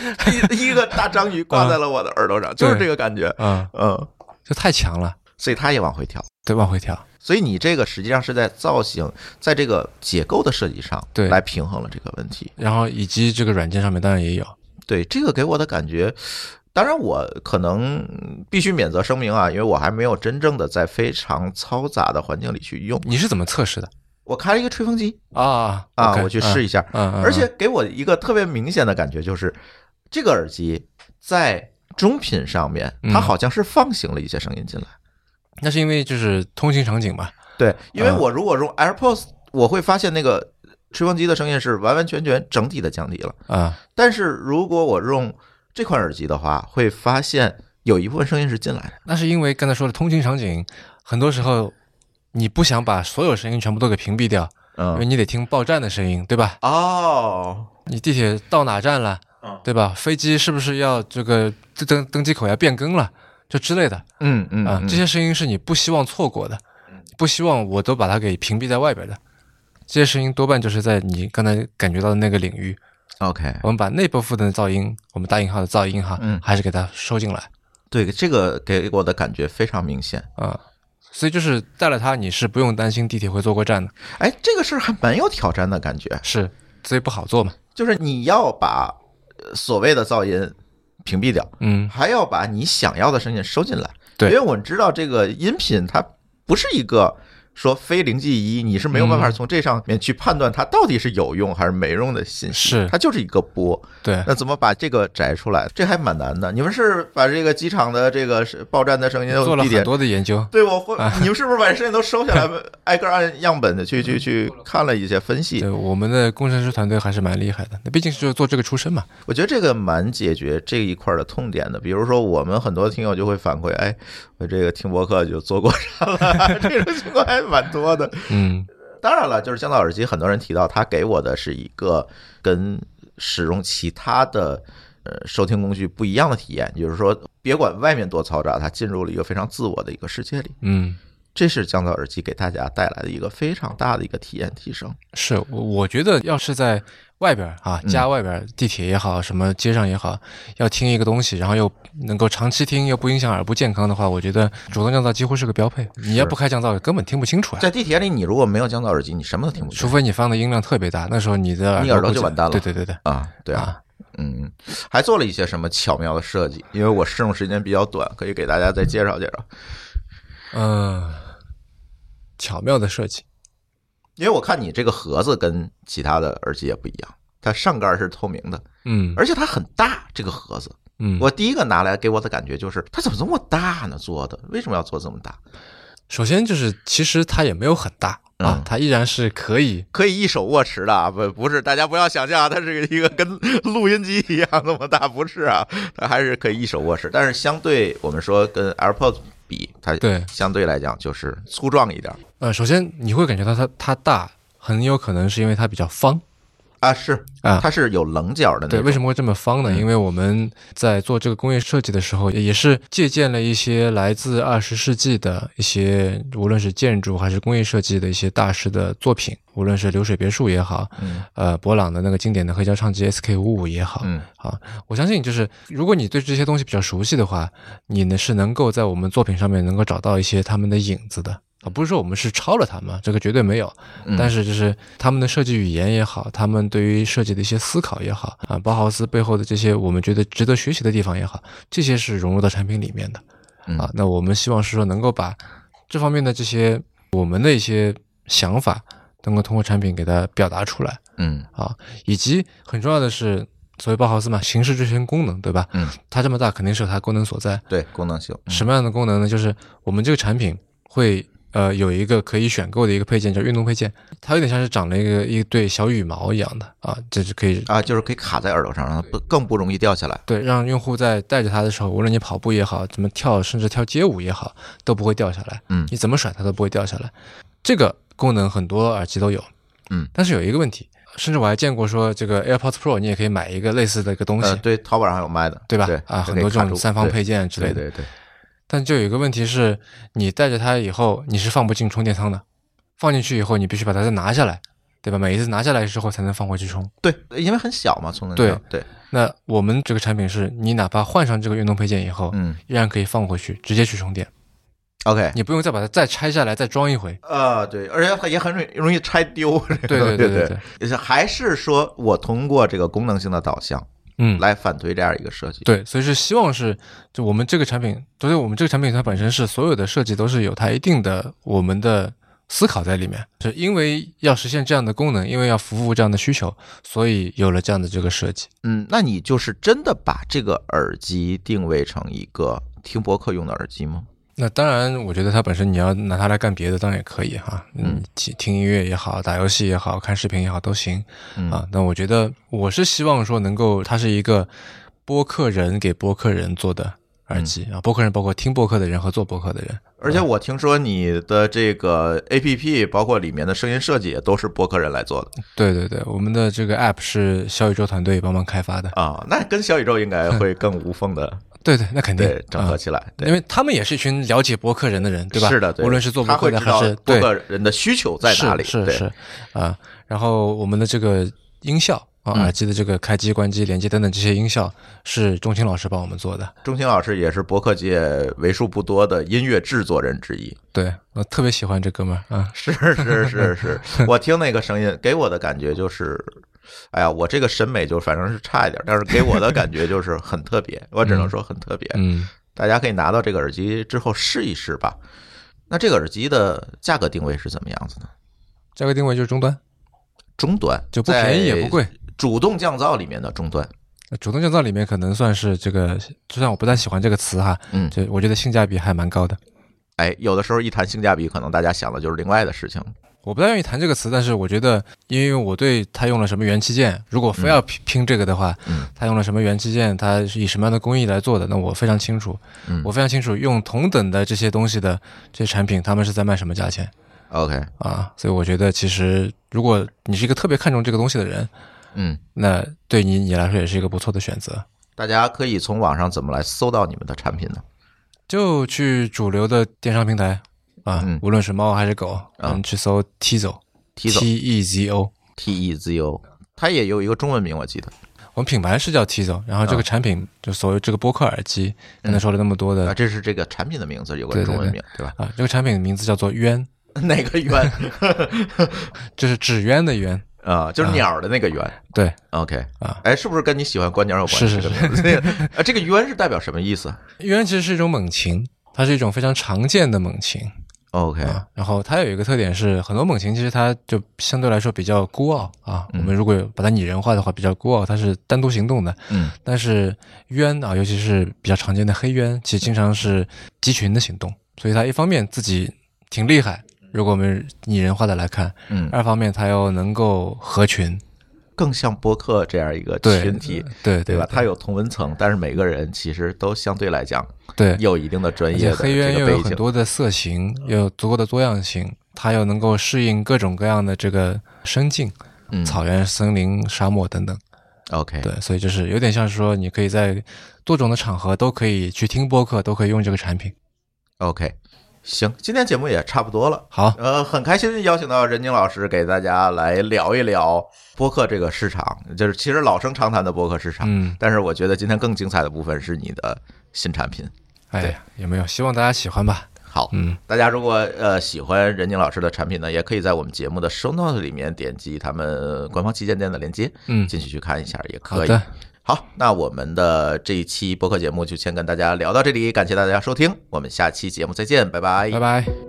A: 一一个大章鱼挂在了我的耳朵上，就是这个感觉。
B: 嗯，
A: 嗯，
B: 就太强了，
A: 所以它也往回调。
B: 对，往回调，
A: 所以你这个实际上是在造型，在这个结构的设计上，
B: 对
A: 来平衡了这个问题。
B: 然后以及这个软件上面当然也有，
A: 对这个给我的感觉，当然我可能必须免责声明啊，因为我还没有真正的在非常嘈杂的环境里去用。
B: 你是怎么测试的？
A: 我开了一个吹风机
B: 啊
A: 啊我去试一下，而且给我一个特别明显的感觉就是，这个耳机在中频上面，它
B: 嗯
A: 好像是放行了一些声音进来。
B: 那是因为就是通勤场景嘛，
A: 对，因为
B: 嗯
A: 我如果用 AirPods，我会发现那个吹风机的声音是完完全全整体的降低了。
B: 啊，
A: 但是如果我用这款耳机的话，会发现有一部分声音是进来的。
B: 那是因为刚才说的通勤场景，很多时候你不想把所有声音全部都给屏蔽掉，因为
A: 嗯，
B: 你得听报站的声音，对吧？
A: 哦，
B: 你地铁到哪站了
A: 嗯，
B: 对吧？飞机是不是要这个登登机口要变更了，就之类的
A: 嗯嗯
B: 啊，
A: 嗯
B: 这些声音是你不希望错过的，不希望我都把它给屏蔽在外边的。这些声音多半就是在你刚才感觉到的那个领域，
A: OK，
B: 我们把内部分的噪音，我们大引号的噪音哈，
A: 嗯
B: 还是给它收进来
A: 对，这个给我的感觉非常明显。
B: 啊。所以就是带了它，你是不用担心地铁会坐过站的，
A: 哎，这个事儿还蛮有挑战的感觉，
B: 是，所以不好做嘛。
A: 就是你要把呃所谓的噪音屏蔽掉，
B: 嗯，
A: 还要把你想要的声音收进来。
B: 对
A: 因为我们知道这个音频它不是一个说非零即一，你是没有办法
B: 嗯
A: 从这上面去判断它到底是有用还是没用的信息，
B: 是
A: 它就是一个波。
B: 对，
A: 那怎么把这个摘出来？这还蛮难的。你们是把这个机场的这个是报站的声音
B: 做了很？多的研究。
A: 对，我会，你们是不是把声音都收下来，挨个按样本的去去去看了一些分析？
B: 对，我们的工程师团队还是蛮厉害的。那毕竟是做这个出身嘛。
A: 我觉得这个蛮解决这一块的痛点的。比如说，我们很多听友就会反馈，哎，我这个听博客就坐过站了，这种情况还蛮多的。
B: 嗯，
A: 当然了，就是降噪耳机，很多人提到它给我的是一个跟使用其他的呃收听工具不一样的体验，就是说，别管外面多嘈杂，它进入了一个非常自我的一个世界里。
B: 嗯，
A: 这是降噪耳机给大家带来的一个非常大的一个体验提升。
B: 是我我觉得要是在外边儿啊，
A: 嗯
B: 家外边儿地铁也好，什么街上也好，要听一个东西，然后又能够长期听，又不影响耳部健康的话，我觉得主动降噪几乎是个标配。你要不开降噪，根本听不清楚啊。
A: 在地铁里，你如果没有降噪耳机，你什么都听不清除
B: 非你放的音量特别大，那时候你的
A: 你耳朵就完蛋了
B: 对对对对，
A: 啊。对啊，
B: 啊，
A: 嗯，还做了一些什么巧妙的设计？因为我试用时间比较短，可以给大家再介绍介绍。
B: 嗯，巧妙的设计。
A: 因为我看你这个盒子跟其他的耳机也不一样，它上盖是透明的，
B: 嗯
A: 而且它很大。这个盒子，
B: 嗯，
A: 我第一个拿来给我的感觉就是，它怎么这么大呢？做的为什么要做这么大？
B: 首先就是其实它也没有很大啊
A: 嗯，
B: 它依然是可以
A: 可以一手握持的啊，不不是，大家不要想象啊它是一个跟录音机一样那么大，不是啊，它还是可以一手握持，但是相对我们说跟 AirPods 比，它
B: 对
A: 相对来讲就是粗壮一点
B: 呃，首先你会感觉到它它大，很有可能是因为它比较方。
A: 啊，是
B: 啊。
A: 它是有棱角的那
B: 对，为什么会这么方呢？
A: 嗯。
B: 因为我们在做这个工业设计的时候，也是借鉴了一些来自二十世纪的一些，无论是建筑还是工业设计的一些大师的作品，无论是流水别墅也好，
A: 嗯。
B: 呃，博朗的那个经典的黑胶唱机 SK 五五也好，
A: 嗯。
B: 啊，我相信就是如果你对这些东西比较熟悉的话，你呢是能够在我们作品上面能够找到一些他们的影子的啊，不是说我们是抄了他们，这个绝对没有，
A: 嗯
B: 但是就是他们的设计语言也好，他们对于设计的一些思考也好啊，包豪斯背后的这些我们觉得值得学习的地方也好，这些是融入到产品里面的
A: 嗯
B: 啊。那我们希望是说能够把这方面的这些我们的一些想法，能够通过产品给它表达出来。
A: 嗯
B: 啊，以及很重要的是，所谓包豪斯嘛，形式追求功能，对吧？
A: 嗯，
B: 它这么大，肯定是有它功能所在。
A: 对，功能性。嗯
B: 什么样的功能呢？就是我们这个产品会呃有一个可以选购的一个配件，叫运动配件，它有点像是长了一个一对小羽毛一样的啊，这是可以
A: 啊，就是可以卡在耳朵上，让它不更不容易掉下来。
B: 对让用户在带着它的时候，无论你跑步也好，怎么跳，甚至跳街舞也好，都不会掉下来。
A: 嗯
B: 你怎么甩它都不会掉下来。这个功能很多耳机都有，
A: 嗯，
B: 但是有一个问题，甚至我还见过说这个 AirPods Pro 你也可以买一个类似的一个东西，
A: 呃，对，淘宝上有卖的，
B: 对吧？
A: 对
B: 啊，很多这种三方配件之类的。
A: 对对对，
B: 但就有一个问题是，你带着它以后，你是放不进充电仓的，放进去以后，你必须把它再拿下来，对吧？每一次拿下来之后才能放回去充。
A: 对，因为很小嘛，充能
B: 对
A: 量对，
B: 那我们这个产品是你哪怕换上这个运动配件以后，
A: 嗯
B: 依然可以放回去，直接去充电
A: ，，OK，
B: 你不用再把它再拆下来再装一回。
A: 呃，对，而且它也很容易容易拆丢，对
B: 对对对
A: 对 还是说我通过这个功能性的导向
B: 嗯，
A: 来反推这样一个设计，
B: 对，所以是希望是，就我们这个产品，所以我们这个产品它本身是所有的设计都是有它一定的我们的思考在里面，是因为要实现这样的功能，因为要服务这样的需求，所以有了这样的这个设计。
A: 嗯，那你就是真的把这个耳机定位成一个听博客用的耳机吗？
B: 那当然，我觉得它本身你要拿它来干别的，当然也可以哈。嗯，听听音乐也好，打游戏也好看视频也好都行啊。那我觉得我是希望说能够，它是一个播客人给播客人做的耳机啊。播客人包括听播客的人和做播客的人。
A: 而且我听说你的这个 A P P 包括里面的声音设计也都是播客人来做的。
B: 对对对，我们的这个 App 是小宇宙团队帮忙开发的
A: 啊。那跟小宇宙应该会更无缝的。
B: 对对，那肯定
A: 整合起来，
B: 因为他们也是一群了解博客人的人，对吧？
A: 是的，
B: 无论是做博客的还是
A: 播客人的需求在哪里，
B: 是是啊。然后我们的这个音效啊，耳机的这个开机、关机、连接等等这些音效，是钟青老师帮我们做的。
A: 钟青老师也是博客界为数不多的音乐制作人之一。
B: 对我特别喜欢这哥们儿啊，
A: 是是是是，我听那个声音给我的感觉就是。哎呀，我这个审美就反正是差一点，但是给我的感觉就是很特别，我只能说很特别。
B: 嗯，
A: 大家可以拿到这个耳机之后试一试吧。那这个耳机的价格定位是怎么样子呢？
B: 价格定位就是中端，
A: 中端
B: 就不便宜也不贵，
A: 主动降噪里面的中端。
B: 主动降噪里面可能算是这个，虽然我不太喜欢这个词哈，嗯，就我觉得性价比还蛮高的。
A: 哎，有的时候一谈性价比，可能大家想的就是另外的事情。
B: 我不太愿意谈这个词，但是我觉得，因为我对他用了什么元器件，如果非要拼拼这个的话，
A: 嗯，
B: 他用了什么元器件，他是以什么样的工艺来做的，那我非常清楚，
A: 嗯，
B: 我非常清楚，用同等的这些东西的这些产品，他们是在卖什么价钱
A: ？OK，
B: 啊，所以我觉得，其实如果你是一个特别看重这个东西的人，
A: 嗯，
B: 那对你你来说也是一个不错的选择。
A: 大家可以从网上怎么来搜到你们的产品呢？
B: 就去主流的电商平台啊，无论是猫还是狗，嗯，去搜 Tizo。T E Z O
A: T E Z O，它也有一个中文名，我记得。
B: 我们品牌是叫 Tizo，然后这个产品就所谓这个播客耳机，刚才说了那么多的，啊
A: 这是这个产品的名字，有个中文名，
B: 对
A: 吧？
B: 啊，这个产品的名字叫做渊，
A: 哪个渊？
B: 就是纸鸢的鸢
A: 啊，就是鸟的那个鸢。
B: 对
A: ，OK
B: 啊，
A: 哎，是不是跟你喜欢观鸟有关系？
B: 是是
A: 是。啊，这个鸢是代表什么意思？
B: 鸢其实是一种猛禽，它是一种非常常见的猛禽。
A: OK，啊
B: 然后它有一个特点是，很多猛禽其实它就相对来说比较孤傲啊。我们如果把它拟人化的话，比较孤傲，它是单独行动的。
A: 嗯，
B: 但是鸢啊，尤其是比较常见的黑鸢，其实经常是集群的行动。所以它一方面自己挺厉害，如果我们拟人化的来看，
A: 嗯，
B: 二方面它又能够合群。
A: 更像播客这样一个群体，
B: 对
A: 对吧？它有同文层，但是每个人其实都相对来讲，
B: 对
A: 有一定的专业的
B: 黑鸢又有很多的色型，有足够的多样性，它又能够适应各种各样的这个生境，嗯草原、森林、沙漠等等。
A: OK，
B: 对，所以就是有点像是说，你可以在多种的场合都可以去听播客，都可以用这个产品。
A: OK。行，今天节目也差不多了。
B: 好，
A: 呃，很开心邀请到任宁老师给大家来聊一聊播客这个市场，就是其实老生常谈的播客市场。
B: 嗯，
A: 但是我觉得今天更精彩的部分是你的新产品。
B: 哎，也没有？希望大家喜欢吧。
A: 好，
B: 嗯，
A: 大家如果呃喜欢任宁老师的产品呢，也可以在我们节目的 show notes 里面点击他们官方旗舰店的链接，
B: 嗯，
A: 进去去看一下也可以。好。那我们的这一期播客节目就先跟大家聊到这里，感谢大家收听，我们下期节目再见，拜拜，
B: 拜拜。